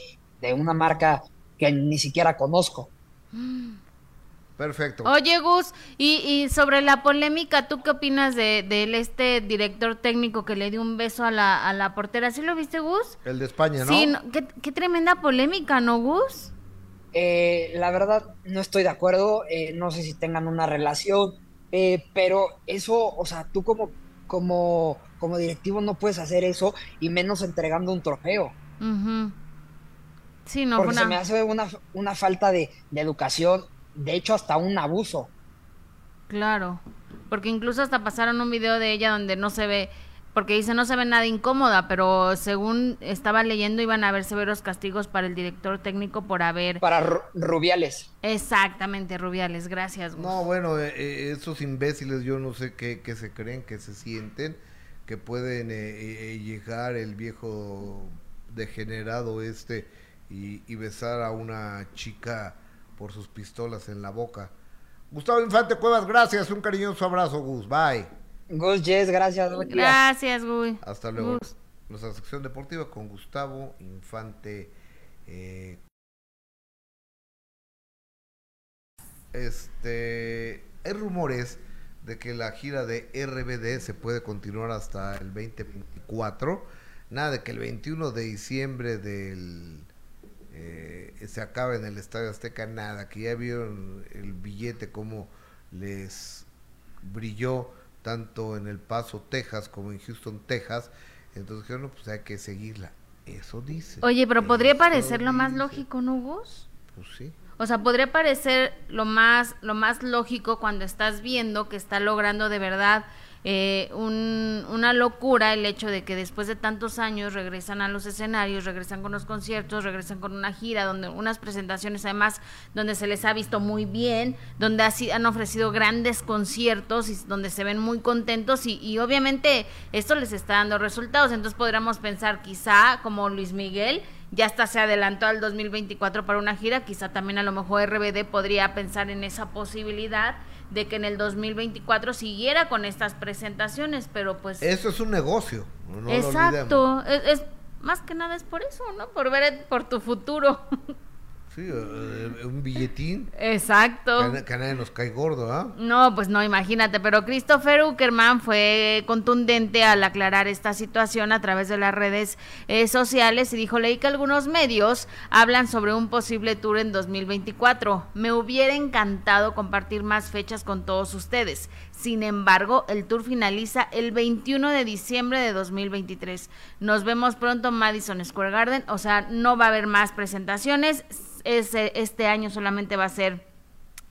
una marca que ni siquiera conozco. Perfecto. Oye, Gus, y, sobre la polémica, ¿tú qué opinas de, este director técnico que le dio un beso a la, a la portera? ¿Sí lo viste, Gus? El de España, ¿no? Sí, qué, tremenda polémica, ¿no, Gus? Eh, la verdad, no estoy de acuerdo. Eh, no sé si tengan una relación, eh, pero eso, o sea, tú como, como como directivo no puedes hacer eso y menos entregando un trofeo. Sí, no, Porque se me hace una, una falta de, educación, de hecho hasta un abuso. Claro, porque incluso hasta pasaron un video de ella donde no se ve, porque dice no se ve nada incómoda, pero según estaba leyendo iban a haber severos castigos para el director técnico por haber... Para Rubiales. Exactamente, Rubiales, gracias. No, bueno, eh, eh, esos imbéciles yo no sé qué, qué se creen, qué se sienten que pueden eh, eh, llegar el viejo degenerado este y, besar a una chica por sus pistolas en la boca. Gustavo Infante Cuevas, gracias, un cariñoso abrazo, Gus, bye. Gus, Jess, gracias. Gracias, Gus. Hasta luego. Nuestra sección deportiva con Gustavo Infante. Eh, este, hay rumores de que la gira de RBD se puede continuar hasta el 2024. Nada de que el 21 de diciembre del eh, se acabe en el Estadio Azteca, nada, que ya vieron el billete como les brilló tanto en El Paso, Texas, como en Houston, Texas. Entonces bueno, pues hay que seguirla. Eso dice. Oye, pero podría parecer lo más lógico, ¿no, Gus? Pues sí. O sea, podría parecer lo más, lo más lógico cuando estás viendo que está logrando de verdad eh, una locura el hecho de que después de tantos años regresan a los escenarios, regresan con los conciertos, regresan con una gira, donde unas presentaciones además donde se les ha visto muy bien, donde han ofrecido grandes conciertos y donde se ven muy contentos y, y obviamente esto les está dando resultados. Entonces podríamos pensar quizá como Luis Miguel, ya hasta se adelantó al 2024 para una gira, quizá también a lo mejor RBD podría pensar en esa posibilidad de que en el 2024 siguiera con estas presentaciones, pero pues... Eso es un negocio. exacto, es, más que nada es por eso, ¿no? Por ver por tu futuro. Sí, eh, un billetín. Exacto. Que, nadie nos cae gordo, ¿ah? No, pues no, imagínate. Pero Christopher Uckerman fue contundente al aclarar esta situación a través de las redes eh, sociales y dijo, leí que algunos medios hablan sobre un posible tour en 2024. Me hubiera encantado compartir más fechas con todos ustedes. Sin embargo, el tour finaliza el 21 de diciembre de 2023. Nos vemos pronto en Madison Square Garden. O sea, no va a haber más presentaciones este año solamente va a ser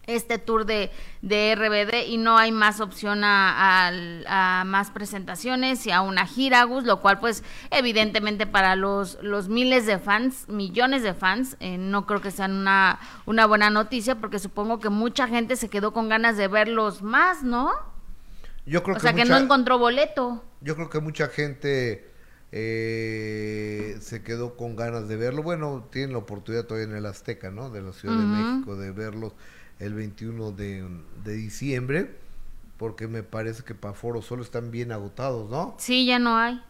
este tour de, de RBD y no hay más opción a, más presentaciones y a una gira, Gus, lo cual pues evidentemente para los, los miles de fans, millones de fans, eh, no creo que sean una, una buena noticia porque supongo que mucha gente se quedó con ganas de verlos más, ¿no? Yo creo o sea que no encontró boleto. Yo creo que mucha gente eh, se quedó con ganas de verlo. Bueno, tienen la oportunidad todavía en el Azteca, ¿no? De la Ciudad de México de verlos el 21 de, de diciembre, porque me parece que para Foro Sol están bien agotados, ¿no? Sí, ya no hay.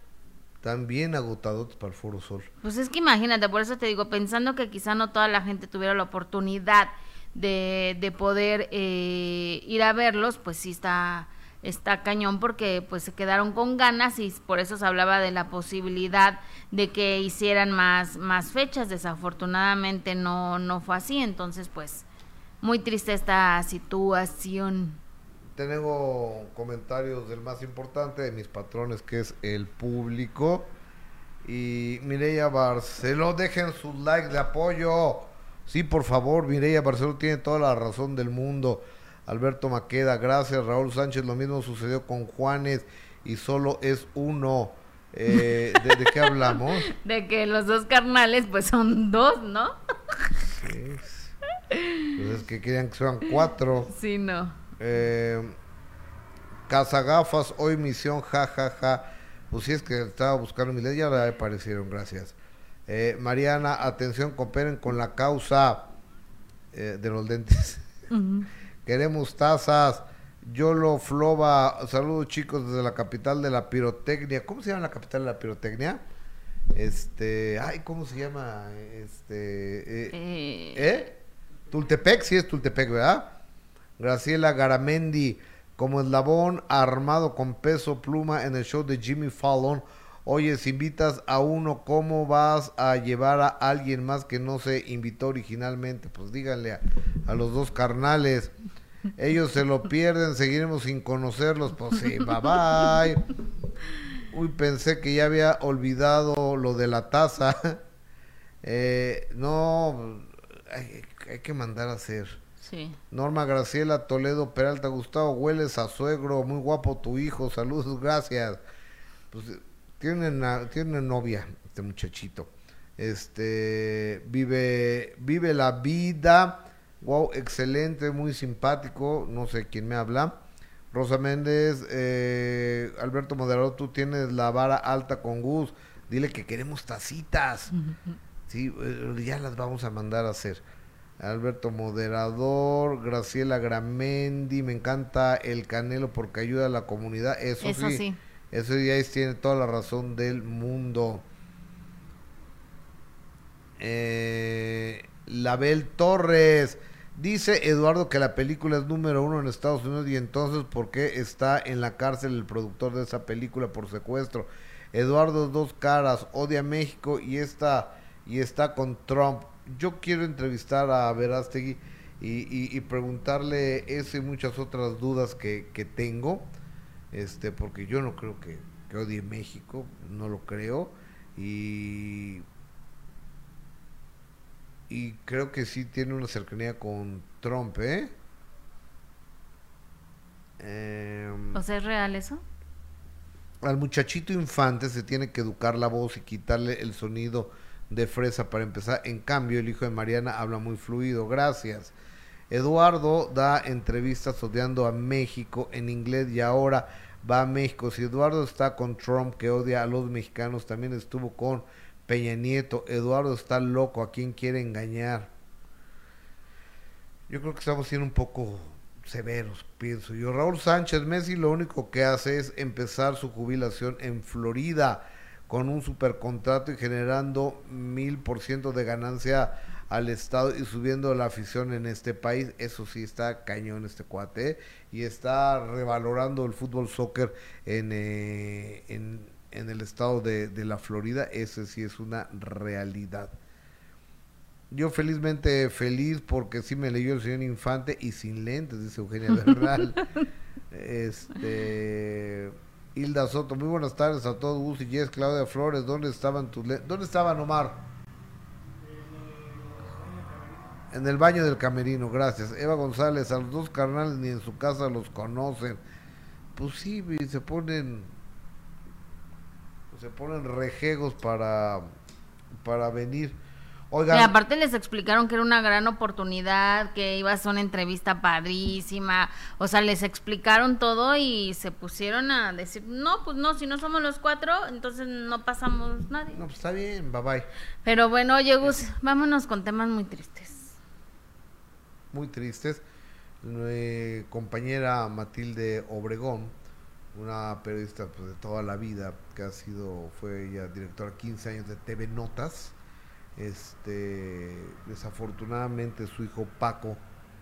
Están bien agotados para el Foro Sol. Pues es que imagínate, por eso te digo, pensando que quizá no toda la gente tuviera la oportunidad de, de poder eh, ir a verlos, pues sí está está cañón porque pues se quedaron con ganas y por eso se hablaba de la posibilidad de que hicieran más más fechas. Desafortunadamente no no fue así. Entonces pues muy triste esta situación. Tengo comentarios del más importante de mis patrones que es el público. Y Mireya Barceló dejen sus likes de apoyo. Sí por favor Mireya Barceló tiene toda la razón del mundo Alberto Maqueda, gracias. Raúl Sánchez, lo mismo sucedió con Juanes y solo es uno. Eh, ¿de, qué hablamos? De que los dos carnales pues son dos, ¿no? Sí. Pues es que querían que sean cuatro. Sí, no. Eh, Casagafas, hoy misión, jajaja. Ja, ja. Pues sí es que estaba buscando mi ley, ya le aparecieron, gracias. Eh, Mariana, atención, cooperen con la causa eh, de los lentes. Queremos tazas. Yolo Floba, saludos chicos desde la capital de la pirotecnia. ¿Cómo se llama la capital de la pirotecnia? Este, ay, ¿cómo se llama? Este, eh, eh. ¿eh? Tultepec, sí es Tultepec, ¿verdad? Graciela Garamendi, como eslabón armado con peso pluma en el show de Jimmy Fallon. Oye, si invitas a uno, ¿cómo vas a llevar a alguien más que no se invitó originalmente? Pues díganle a, los dos carnales. Ellos se lo pierden, seguiremos sin conocerlos. Pues sí, bye bye. Uy, pensé que ya había olvidado lo de la taza. Eh, no, hay, hay, que mandar a hacer. Sí. Norma Graciela Toledo Peralta Gustavo, hueles a suegro, muy guapo tu hijo, saludos, gracias. Pues tiene, tiene novia, este muchachito. Este vive, vive la vida. Wow, excelente, muy simpático. No sé quién me habla. Rosa Méndez, eh, Alberto Moderador, tú tienes la vara alta con Gus. Dile que queremos tacitas. Sí, eh, ya las vamos a mandar a hacer. Alberto Moderador, Graciela Gramendi, me encanta el canelo porque ayuda a la comunidad. Eso, Eso sí. Eso ya tiene toda la razón del mundo. Eh, Label Torres. Dice Eduardo que la película es número uno en Estados Unidos y entonces ¿por qué está en la cárcel el productor de esa película por secuestro? Eduardo Dos Caras odia a México y está, y está con Trump. Yo quiero entrevistar a Verástegui y, y, preguntarle ese y muchas otras dudas que, que tengo este porque yo no creo que, que odie México, no lo creo y y creo que sí tiene una cercanía con Trump, ¿eh? Em, ¿O sea, es real eso? Al muchachito infante se tiene que educar la voz y quitarle el sonido de fresa para empezar. En cambio, el hijo de Mariana habla muy fluido. Gracias. Eduardo da entrevistas odiando a México en inglés y ahora va a México. Si Eduardo está con Trump que odia a los mexicanos, también estuvo con Peña Nieto. Eduardo está loco, ¿a quién quiere engañar? Yo creo que estamos siendo un poco severos, pienso yo. Raúl Sánchez Messi lo único que hace es empezar su jubilación en Florida con un supercontrato y generando mil por ciento de ganancia al Estado y subiendo la afición en este país. Eso sí está cañón este cuate. ¿eh? Y está revalorando el fútbol soccer en, eh, en, en, el estado de, de, la Florida. Eso sí es una realidad. Yo felizmente feliz porque sí me leyó el señor Infante y sin lentes, dice Eugenia Bernal. este... Hilda Soto, muy buenas tardes a todos, Gus y Jess, Claudia Flores, ¿dónde estaban tus lentes? ¿Dónde estaban Omar? En el baño del camerino, gracias. Eva González, a los dos carnales ni en su casa los conocen. Pues sí, se ponen se ponen rejegos para para venir. Oigan. Y aparte les explicaron que era una gran oportunidad, que iba a ser una entrevista padrísima, o sea, les explicaron todo y se pusieron a decir, no, pues no, si no somos los cuatro, entonces no pasamos nadie. No, pues está bien, bye bye. Pero bueno, oye Gus, vámonos con temas muy tristes. Muy tristes. Mi compañera Matilde Obregón, una periodista pues, de toda la vida, que ha sido, fue ella directora 15 años de TV Notas, este, desafortunadamente su hijo Paco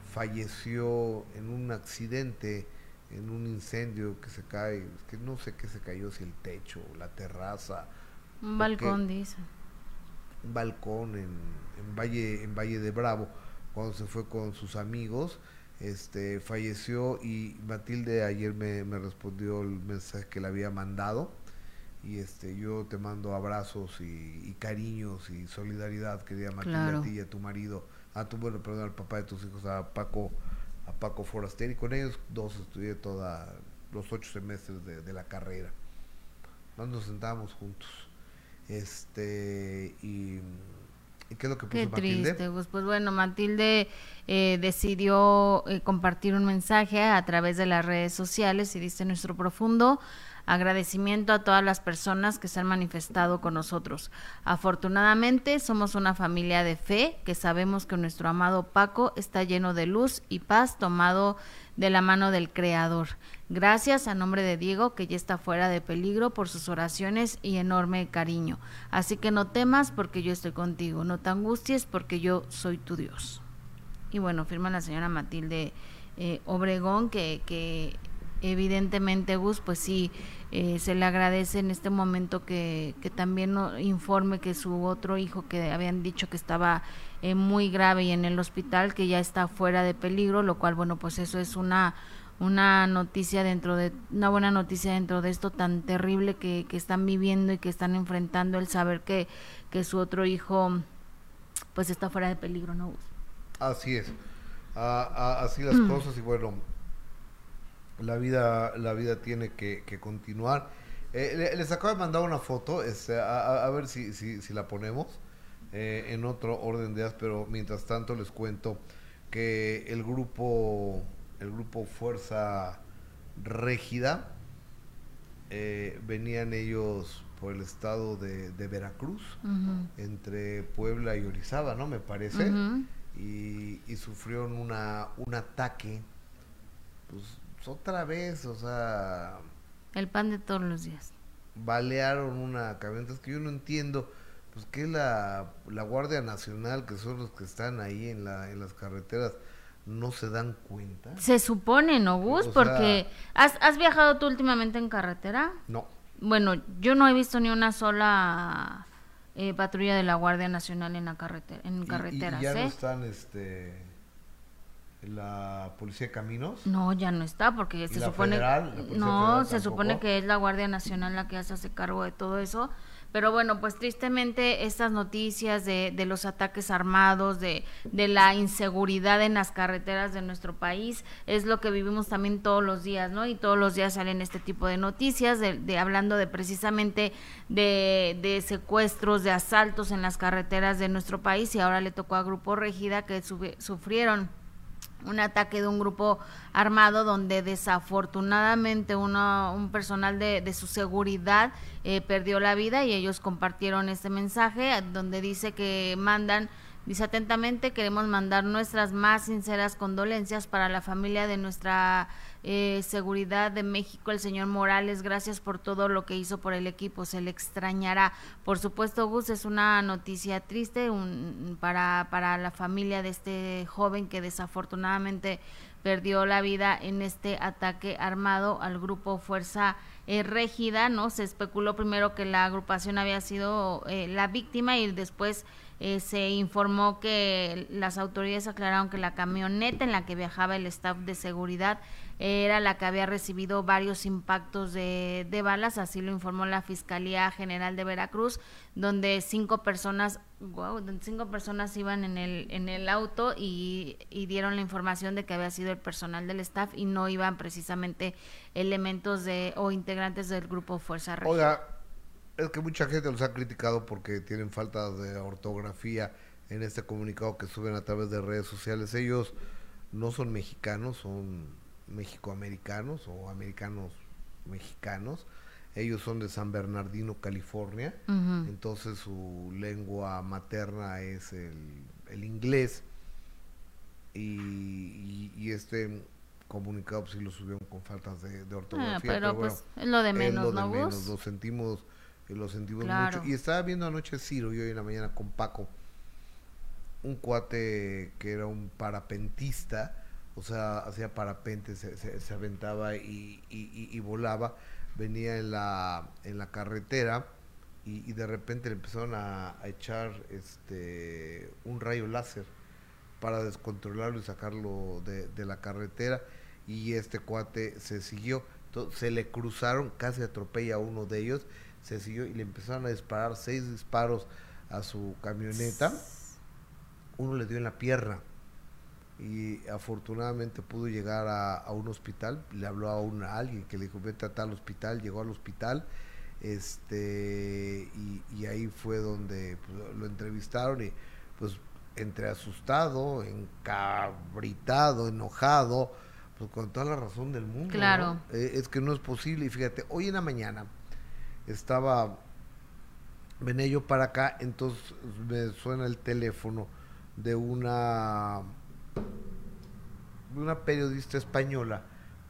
falleció en un accidente, en un incendio que se cae, que no sé qué se cayó, si el techo, la terraza. Un balcón, dice. Un balcón en, en, Valle, en Valle de Bravo, cuando se fue con sus amigos. Este, falleció y Matilde ayer me, me respondió el mensaje que le había mandado. Y este yo te mando abrazos y, cariños y solidaridad querida Matilde a ti y a tu marido a tu bueno perdón al papá de tus hijos a Paco a Paco Foraster y con ellos dos estudié toda los ocho semestres de, la carrera. Nos sentamos juntos. Este y, qué es lo que puso Matilde? triste pues, pues bueno Matilde eh, decidió eh, compartir un mensaje a través de las redes sociales y dice nuestro profundo Agradecimiento a todas las personas que se han manifestado con nosotros. Afortunadamente somos una familia de fe que sabemos que nuestro amado Paco está lleno de luz y paz tomado de la mano del Creador. Gracias a nombre de Diego que ya está fuera de peligro por sus oraciones y enorme cariño. Así que no temas porque yo estoy contigo, no te angusties porque yo soy tu Dios. Y bueno, firma la señora Matilde eh, Obregón que, que evidentemente Gus pues sí eh, se le agradece en este momento que, que también informe que su otro hijo que habían dicho que estaba eh, muy grave y en el hospital que ya está fuera de peligro lo cual bueno pues eso es una una noticia dentro de una buena noticia dentro de esto tan terrible que, que están viviendo y que están enfrentando el saber que, que su otro hijo pues está fuera de peligro no Gus? así es así las mm. cosas y bueno la vida, la vida tiene que, continuar. Eh, les acabo de mandar una foto, este, a, ver si, si, la ponemos eh, en otro orden de ideas, pero mientras tanto les cuento que el grupo, el grupo Fuerza Régida, eh, venían ellos por el estado de, Veracruz, entre Puebla y Orizaba, ¿no? Me parece, y, y, sufrieron una, un ataque, pues, otra vez, o sea... El pan de todos los días. Balearon una camioneta, es que yo no entiendo, pues que la, la Guardia Nacional, que son los que están ahí en, la, en las carreteras, no se dan cuenta. Se supone, ¿no, Gus? Porque ¿has, ¿has viajado tú últimamente en carretera? No. Bueno, yo no he visto ni una sola eh, patrulla de la Guardia Nacional en la carretera, en carreteras. Y, ya no ¿eh? están, este la policía de caminos no ya no está porque se supone no se supone que es la guardia nacional la que se hace cargo de todo eso. Pero bueno pues tristemente estas noticias de, de los ataques armados de, de la inseguridad en las carreteras de nuestro país es lo que vivimos también todos los días no y todos los días salen este tipo de noticias de, de hablando de precisamente de, de secuestros de asaltos en las carreteras de nuestro país. Y ahora le tocó a Grupo Regida que sufrieron un ataque de un grupo armado donde desafortunadamente uno, un personal de, de su seguridad eh, perdió la vida y ellos compartieron este mensaje donde dice que mandan Dice atentamente, queremos mandar nuestras más sinceras condolencias para la familia de nuestra eh, seguridad de México, el señor Morales. Gracias por todo lo que hizo por el equipo, se le extrañará. Por supuesto, Gus, es una noticia triste para, para la familia de este joven que desafortunadamente perdió la vida en este ataque armado al grupo Fuerza eh, Régida, ¿no? Se especuló primero que la agrupación había sido eh, la víctima y después eh, se informó que las autoridades aclararon que la camioneta en la que viajaba el staff de seguridad era la que había recibido varios impactos de, de, balas, así lo informó la Fiscalía General de Veracruz, donde cinco personas, wow, cinco personas iban en el, en el auto y, dieron la información de que había sido el personal del staff y no iban precisamente elementos de o integrantes del grupo Fuerza Regia es que mucha gente los ha criticado porque tienen falta de ortografía en este comunicado que suben a través de redes sociales. Ellos no son mexicanos, son mexicoamericanos o americanos mexicanos. Ellos son de San Bernardino, California. Entonces su lengua materna es el, inglés. Y, este comunicado pues, sí lo subieron con faltas de, ortografía. Ah, pero, pues es lo de menos, lo Lo sentimos, lo sentimos mucho. Y estaba viendo anoche Ciro y hoy en la mañana con Paco un cuate que era un parapentista, o sea, hacía parapente, se, se, aventaba y, y, volaba, venía en la, en la carretera y, de repente le empezaron a, echar este un rayo láser para descontrolarlo y sacarlo de, de la carretera y este cuate se siguió, se le cruzaron, casi atropella a uno de ellos, se siguió y le empezaron a disparar seis disparos a su camioneta uno le dio en la pierna y afortunadamente pudo llegar a, un hospital, le habló a, un, alguien que le dijo vete a tal hospital, llegó al hospital este y, ahí fue donde pues, lo entrevistaron y pues entre asustado, encabritado, enojado, pues con toda la razón del mundo. Claro. Eh, es que no es posible y fíjate, hoy en la mañana estaba venía yo para acá, entonces me suena el teléfono de una, de una periodista española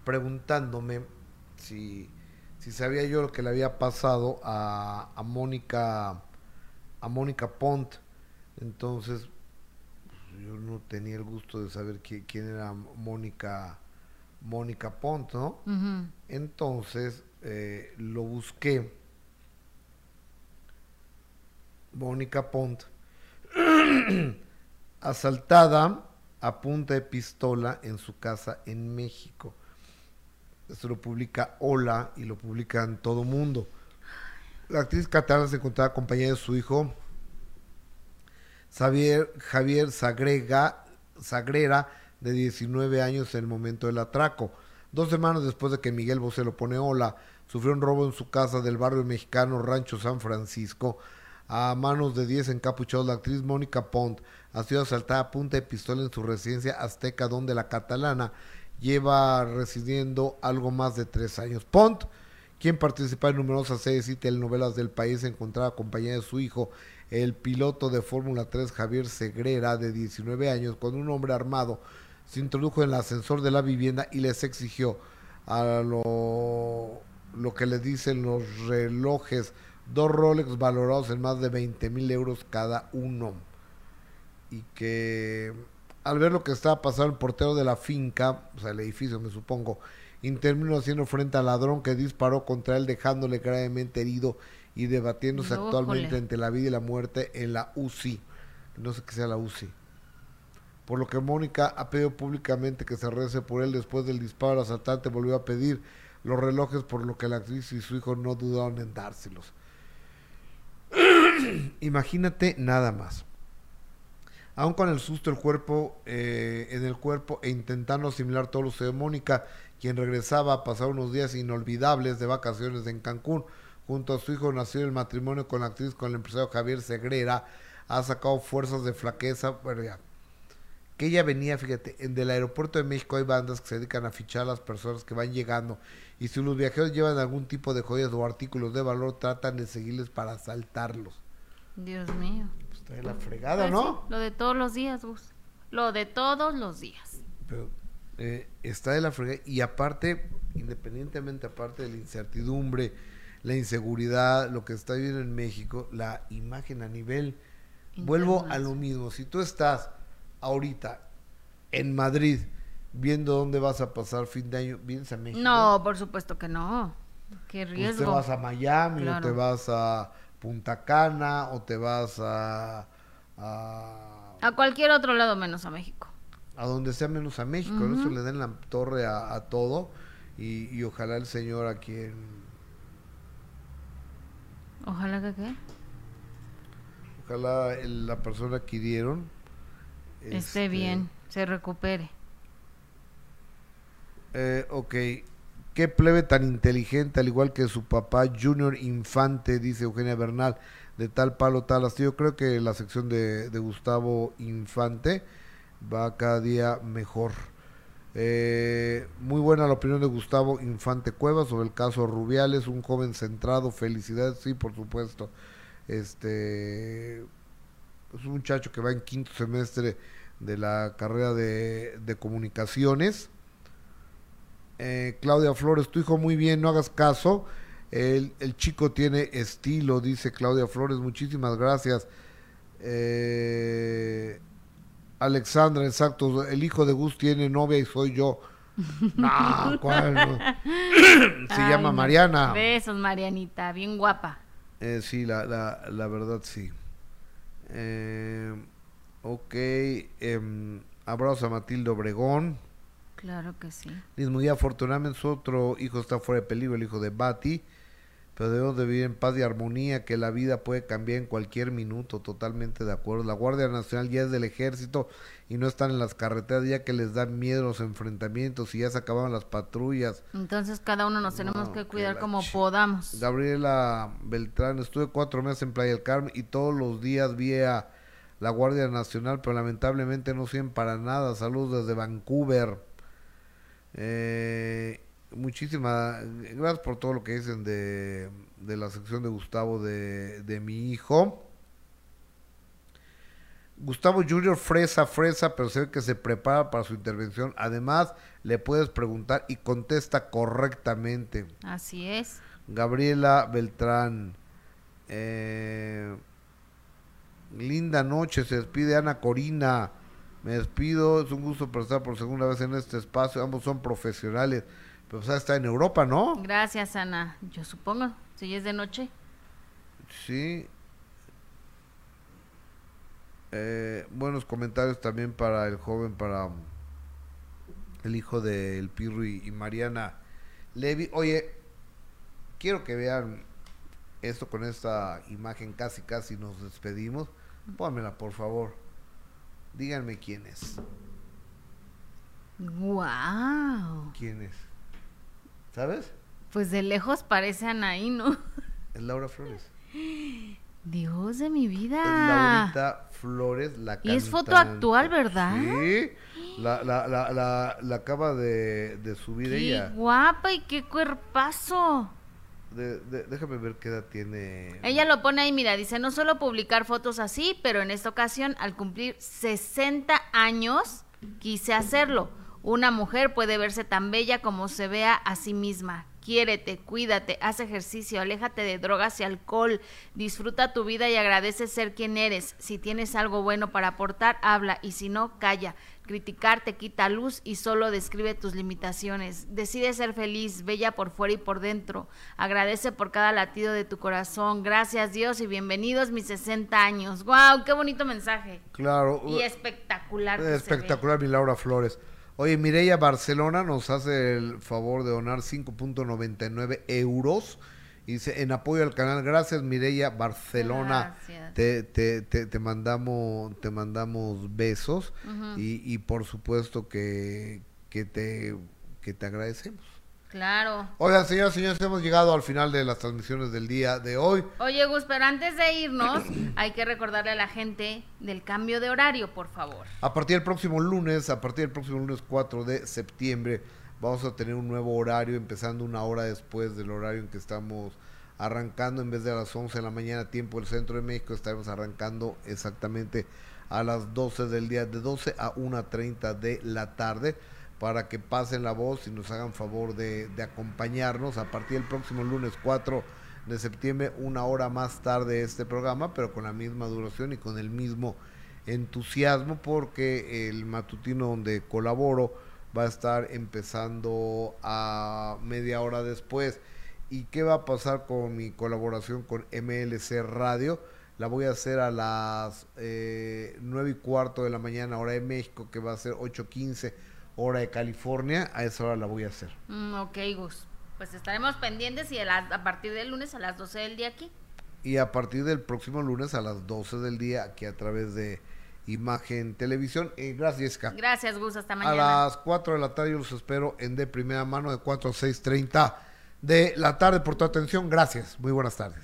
preguntándome si, si sabía yo lo que le había pasado a, a Mónica a Mónica Pont. Entonces yo no tenía el gusto de saber quién era Mónica Mónica Pont no entonces eh, lo busqué Mónica Pont asaltada a punta de pistola en su casa en México. Esto lo publica Hola y lo publica en todo mundo. La actriz catalana se encontraba acompañada de su hijo Javier, Sagrera, de 19 años en el momento del atraco. Dos semanas después de que Miguel Bosé lo pone Hola, sufrió un robo en su casa del barrio mexicano Rancho San Francisco a manos de 10 encapuchados. La actriz Mónica Pont ha sido asaltada a punta de pistola en su residencia azteca, donde la catalana lleva residiendo algo más de tres años. Pont, quien participa en numerosas series y telenovelas del país, encontraba acompañada de su hijo, el piloto de Fórmula 3 Javier Segrera, de 19 años, cuando un hombre armado se introdujo en el ascensor de la vivienda y les exigió a lo, lo que le dicen los relojes, dos Rolex valorados en más de 20 mil euros cada uno y que al ver lo que estaba pasando el portero de la finca, o sea, el edificio me supongo, intervino haciendo frente al ladrón que disparó contra él dejándole gravemente herido y debatiéndose actualmente entre la vida y la muerte en la UCI. No sé qué sea la UCI. Por lo que Mónica ha pedido públicamente que se rece por él después del disparo. El asaltante volvió a pedir los relojes, por lo que la actriz y su hijo no dudaron en dárselos. Imagínate nada más aún con el susto el cuerpo, eh, en el cuerpo e intentando asimilar todo lo de Mónica, quien regresaba a pasar unos días inolvidables de vacaciones en Cancún. Junto a su hijo nació el matrimonio con la actriz, con el empresario Javier Segrera, ha sacado fuerzas de flaqueza, que ella venía, fíjate, en del aeropuerto de México hay bandas que se dedican a fichar a las personas que van llegando y si los viajeros llevan algún tipo de joyas o artículos de valor, tratan de seguirles para asaltarlos. Dios mío de la fregada, pues ¿no? lo de todos los días, Gus. Lo de todos los días. Pero eh, está de la fregada. Y aparte, independientemente, aparte de la incertidumbre, la inseguridad, lo que está viviendo en México, la imagen a nivel. Vuelvo a lo mismo. Si tú estás ahorita en Madrid viendo dónde vas a pasar fin de año, ¿vienes a México? No, por supuesto que no. Qué pues riesgo. te vas a Miami o te vas a Punta Cana o te vas a, a... cualquier otro lado menos a México. A donde sea menos a México. Eso le den la torre a, todo y, ojalá el Señor a quien... Ojalá que qué. Ojalá la persona que dieron... Esté este, bien, se recupere. Eh, ok. Qué plebe tan inteligente, al igual que su papá Junior Infante, dice Eugenia Bernal, de tal palo, tal así. Yo creo que la sección de, de Gustavo Infante va cada día mejor. Eh, muy buena la opinión de Gustavo Infante Cuevas sobre el caso Rubiales, un joven centrado, felicidades, sí, por supuesto. Este es un muchacho que va en quinto semestre de la carrera de, de comunicaciones. Eh, Claudia Flores, tu hijo muy bien, no hagas caso. El, el, chico tiene estilo, dice Claudia Flores, muchísimas gracias. Eh, Alexandra, exacto, el hijo de Gus tiene novia y soy yo. No, ¿cuál? Se Ay, llama. Mariana. Besos, Marianita, bien guapa. Eh, sí, la, la, la verdad sí. Eh, ok, em, abrazo a Matilde Obregón. Claro que sí. Mismo día, afortunadamente, su otro hijo está fuera de peligro, el hijo de Bati. Pero debemos de vivir en paz y armonía, que la vida puede cambiar en cualquier minuto, totalmente de acuerdo. La Guardia Nacional ya es del ejército y no están en las carreteras, ya que les dan miedo los enfrentamientos y ya se acabaron las patrullas. Entonces cada uno nos tenemos No, que cuidar como podamos. Gabriela Beltrán, estuve cuatro meses en Playa del Carmen y todos los días vi a la Guardia Nacional, pero lamentablemente no sirven para nada. Saludos desde Vancouver. Eh, muchísimas gracias por todo lo que dicen de, de la sección de Gustavo de, de mi hijo. Gustavo Junior fresa, fresa, pero se ve que se prepara para su intervención. Además, le puedes preguntar y contesta correctamente. Así es. Gabriela Beltrán. Eh, linda noche, se despide Ana Corina. Me despido, es un gusto por estar por segunda vez en este espacio. Ambos son profesionales. Pero está en Europa, ¿no? Gracias, Ana. Yo supongo, si es de noche. Sí. Eh, buenos comentarios también para el joven, para el hijo de El Pirro y, y Mariana Levi. Oye, quiero que vean esto con esta imagen, casi casi nos despedimos. Pónmela, por favor. Díganme quién es. Wow. ¿Quién es? ¿Sabes? Pues de lejos parece Anaí, ¿no? Es Laura Flores. Dios de mi Es vida. Laurita Flores, la Y es foto cantante. actual, ¿verdad? Sí, la, la, la, la, la acaba de, de subir Qué ella. guapa y qué cuerpazo. De- de- déjame ver qué edad tiene. Ella lo pone ahí, mira, dice, no solo publicar fotos así, pero en esta ocasión, al cumplir 60 años, quise hacerlo. Una mujer puede verse tan bella como se vea a sí misma. Quiérete, cuídate, haz ejercicio, aléjate de drogas y alcohol, disfruta tu vida y agradece ser quien eres. Si tienes algo bueno para aportar, habla y si no, calla. Criticar te quita luz y solo describe tus limitaciones. Decide ser feliz, bella por fuera y por dentro. Agradece por cada latido de tu corazón. Gracias Dios y bienvenidos mis 60 años. ¡Wow! ¡Qué bonito mensaje! Claro. Y espectacular. Espectacular, mi Laura Flores. Oye, Mireya Barcelona nos hace el favor de donar 5.99 euros. Y dice, en apoyo al canal, gracias Mireya Barcelona. Gracias. Te, te, te, te mandamos, te mandamos besos. y, y por supuesto que, que, te, que te agradecemos. Claro. Oigan, señoras y señores, hemos llegado al final de las transmisiones del día de hoy. Oye, Gus, pero antes de irnos, hay que recordarle a la gente del cambio de horario, por favor. A partir del próximo lunes, a partir del próximo lunes 4 de septiembre, vamos a tener un nuevo horario, empezando una hora después del horario en que estamos arrancando, en vez de a las 11 de la mañana, tiempo del centro de México, estaremos arrancando exactamente a las 12 del día, de 12 a 1.30 de la tarde, para que pasen la voz y nos hagan favor de, acompañarnos a partir del próximo lunes 4 de septiembre, una hora más tarde este programa, pero con la misma duración y con el mismo entusiasmo porque el matutino donde colaboro va a estar empezando a media hora después. ¿Y qué va a pasar con mi colaboración con MLC Radio? La voy a hacer a las eh, 9 y cuarto de la mañana, hora de México, que va a ser 8.15 hora de California. A esa hora la voy a hacer. Mm, ok, Gus. Pues estaremos pendientes y a, la- a partir del lunes a las 12 del día aquí. Y a partir del próximo lunes a las 12 del día, aquí a través de Imagen Televisión. Y gracias, Jessica. Gracias, Gus. Hasta A mañana. las 4 de la tarde yo los espero en de primera mano de 4 a 6.30 de la tarde por tu atención. Gracias. Muy buenas tardes.